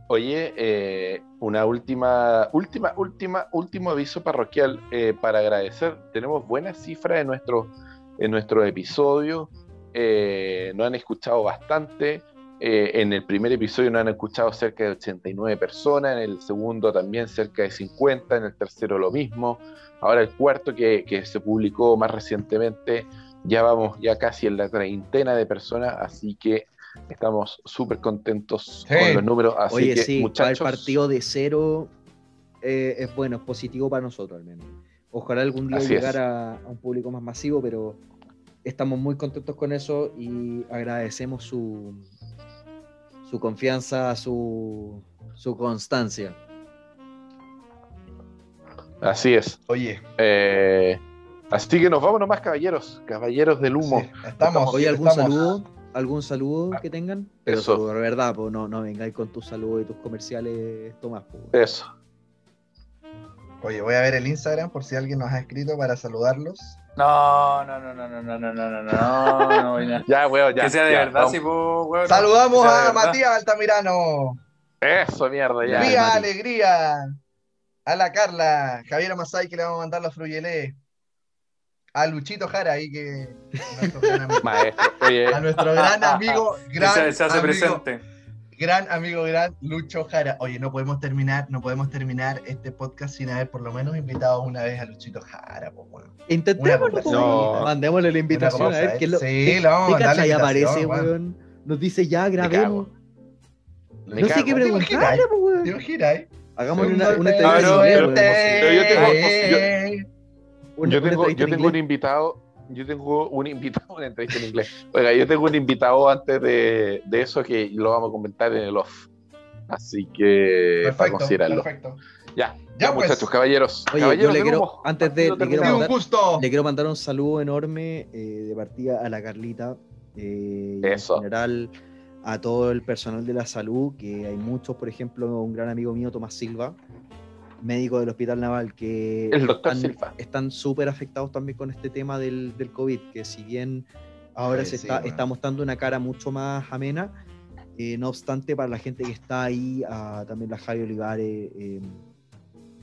Oye, eh, una última, última, última, último aviso parroquial eh, para agradecer. Tenemos buenas cifras en nuestro, en nuestro episodio. Eh, nos han escuchado bastante. Eh, en el primer episodio nos han escuchado cerca de 89 personas, en el segundo también cerca de 50, en el tercero lo mismo. Ahora el cuarto que, que se publicó más recientemente, ya vamos ya casi en la treintena de personas, así que estamos súper contentos Sí. con los números. Así Oye, que, sí, para muchachos, el partido de cero eh, es bueno, es positivo para nosotros al menos. Ojalá algún día llegar a, a un público más masivo, pero estamos muy contentos con eso y agradecemos su, su confianza, su, su constancia. así es. Oye, Eh, Así que nos vamos nomás, caballeros. Caballeros del humo. Sí, estamos. Oye, ¿algún estamos. saludo? ¿Algún saludo que tengan? Pero Eso. por verdad, pues no, no vengáis con tus saludos y tus comerciales, Tomás. po. Eso. Oye, voy a ver el Instagram por si alguien nos ha escrito para saludarlos. No, no, no, no, no, no, no, no, no, no, no, voy a- Ya, weón, ya. Que sea de ya, verdad, vamos. sí, pues, weón. Saludamos a. Matías Altamirano. Eso, mierda, ya. Vía Mati. Alegría. A la Carla. Javier Masay que le vamos a mandar los fruyelé. A Luchito Jara ahí que. Maestro, oye, A nuestro gran amigo, gran se, se hace amigo, presente. gran amigo, gran Lucho Jara. Oye, no podemos terminar, no podemos terminar este podcast sin haber por lo menos invitado una vez a Luchito Jara, pues bueno. Intentémoslo, weón. Mandémosle la invitación a ver qué es lo. sí, ¿qué- le vamos a qué invitación, aparece, weón. Nos dice ya, grabemos. No sé qué preguntarle, po, weón. Dios Giray. Hagámosle una, una Ah, no, pero- yo tengo- Eh, Una- Yo tengo, yo en tengo un invitado, yo tengo un invitado, una entrevista en inglés. Oiga, yo tengo un invitado antes de, de eso que lo vamos a comentar en el off. Así que para Perfecto, considerarlo. perfecto. Ya, Ya, ya, pues. muchachos, caballeros. Oye, caballeros yo le quiero- antes de- le quiero gusto. Le quiero mandar un saludo enorme eh, de partida a la Carlita eh, y Eso. en general a todo el personal de la salud, que hay muchos, por ejemplo, un gran amigo mío, Tomás Silva, médico del Hospital Naval, que El doctor están- Silva. están súper afectados también con este tema del, del COVID, que si bien ahora Oye, se sí, está, bueno. está mostrando una cara mucho más amena, eh, no obstante, para la gente que está ahí, ah, también la Javi Olivares, eh,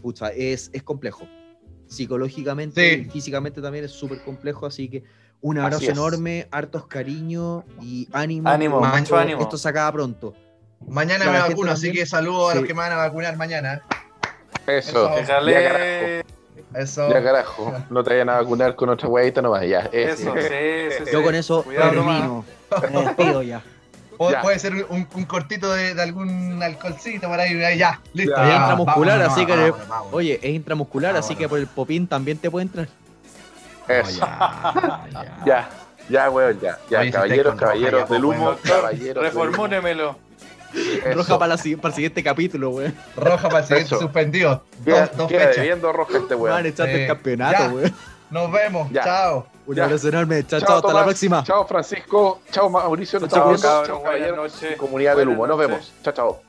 pucha, es, es complejo. Psicológicamente Sí. y físicamente también es súper complejo, así que un abrazo enorme, hartos cariños y ánimo. Ánimo, mucho esto- ánimo. Esto se acaba pronto. Mañana Para me vacuno, así que saludo a los Sí. que me van a vacunar mañana. Eso. Eso. Déjale. Eso. Ya carajo. No te vayan a vacunar con otra huevita nomás. Ya. Eso, sí, sí, sí. Yo con eso Cuidado, termino. Me despido ya. Pu- Ya. Puede ser un, un cortito de, de algún alcoholcito por ahí. ahí, Ya, listo. Ya. ya, Intramuscular, vámonos, así que- vámonos, vámonos. Oye, es intramuscular, así que por el popín también te puede entrar. Eso. ya, ya. Ya. Ya, weón, ya. Ya, Oye, si caballeros, roja, caballeros ya, del pues, humo. Caballeros. Reformúnemelo. Roja para, la para el siguiente capítulo, weón. Roja para el siguiente Eso. suspendido. Queda, Dos, queda fechas. debiendo roja este Van a echarte el campeonato, weón. Nos vemos. Ya. Chao. Un abrazo enorme. Chao, chao. Hasta la próxima. Chao, Francisco. Chao, Mauricio. Chao, Chao, buenas noches. Comunidad del humo. Nos vemos. Chao, chao.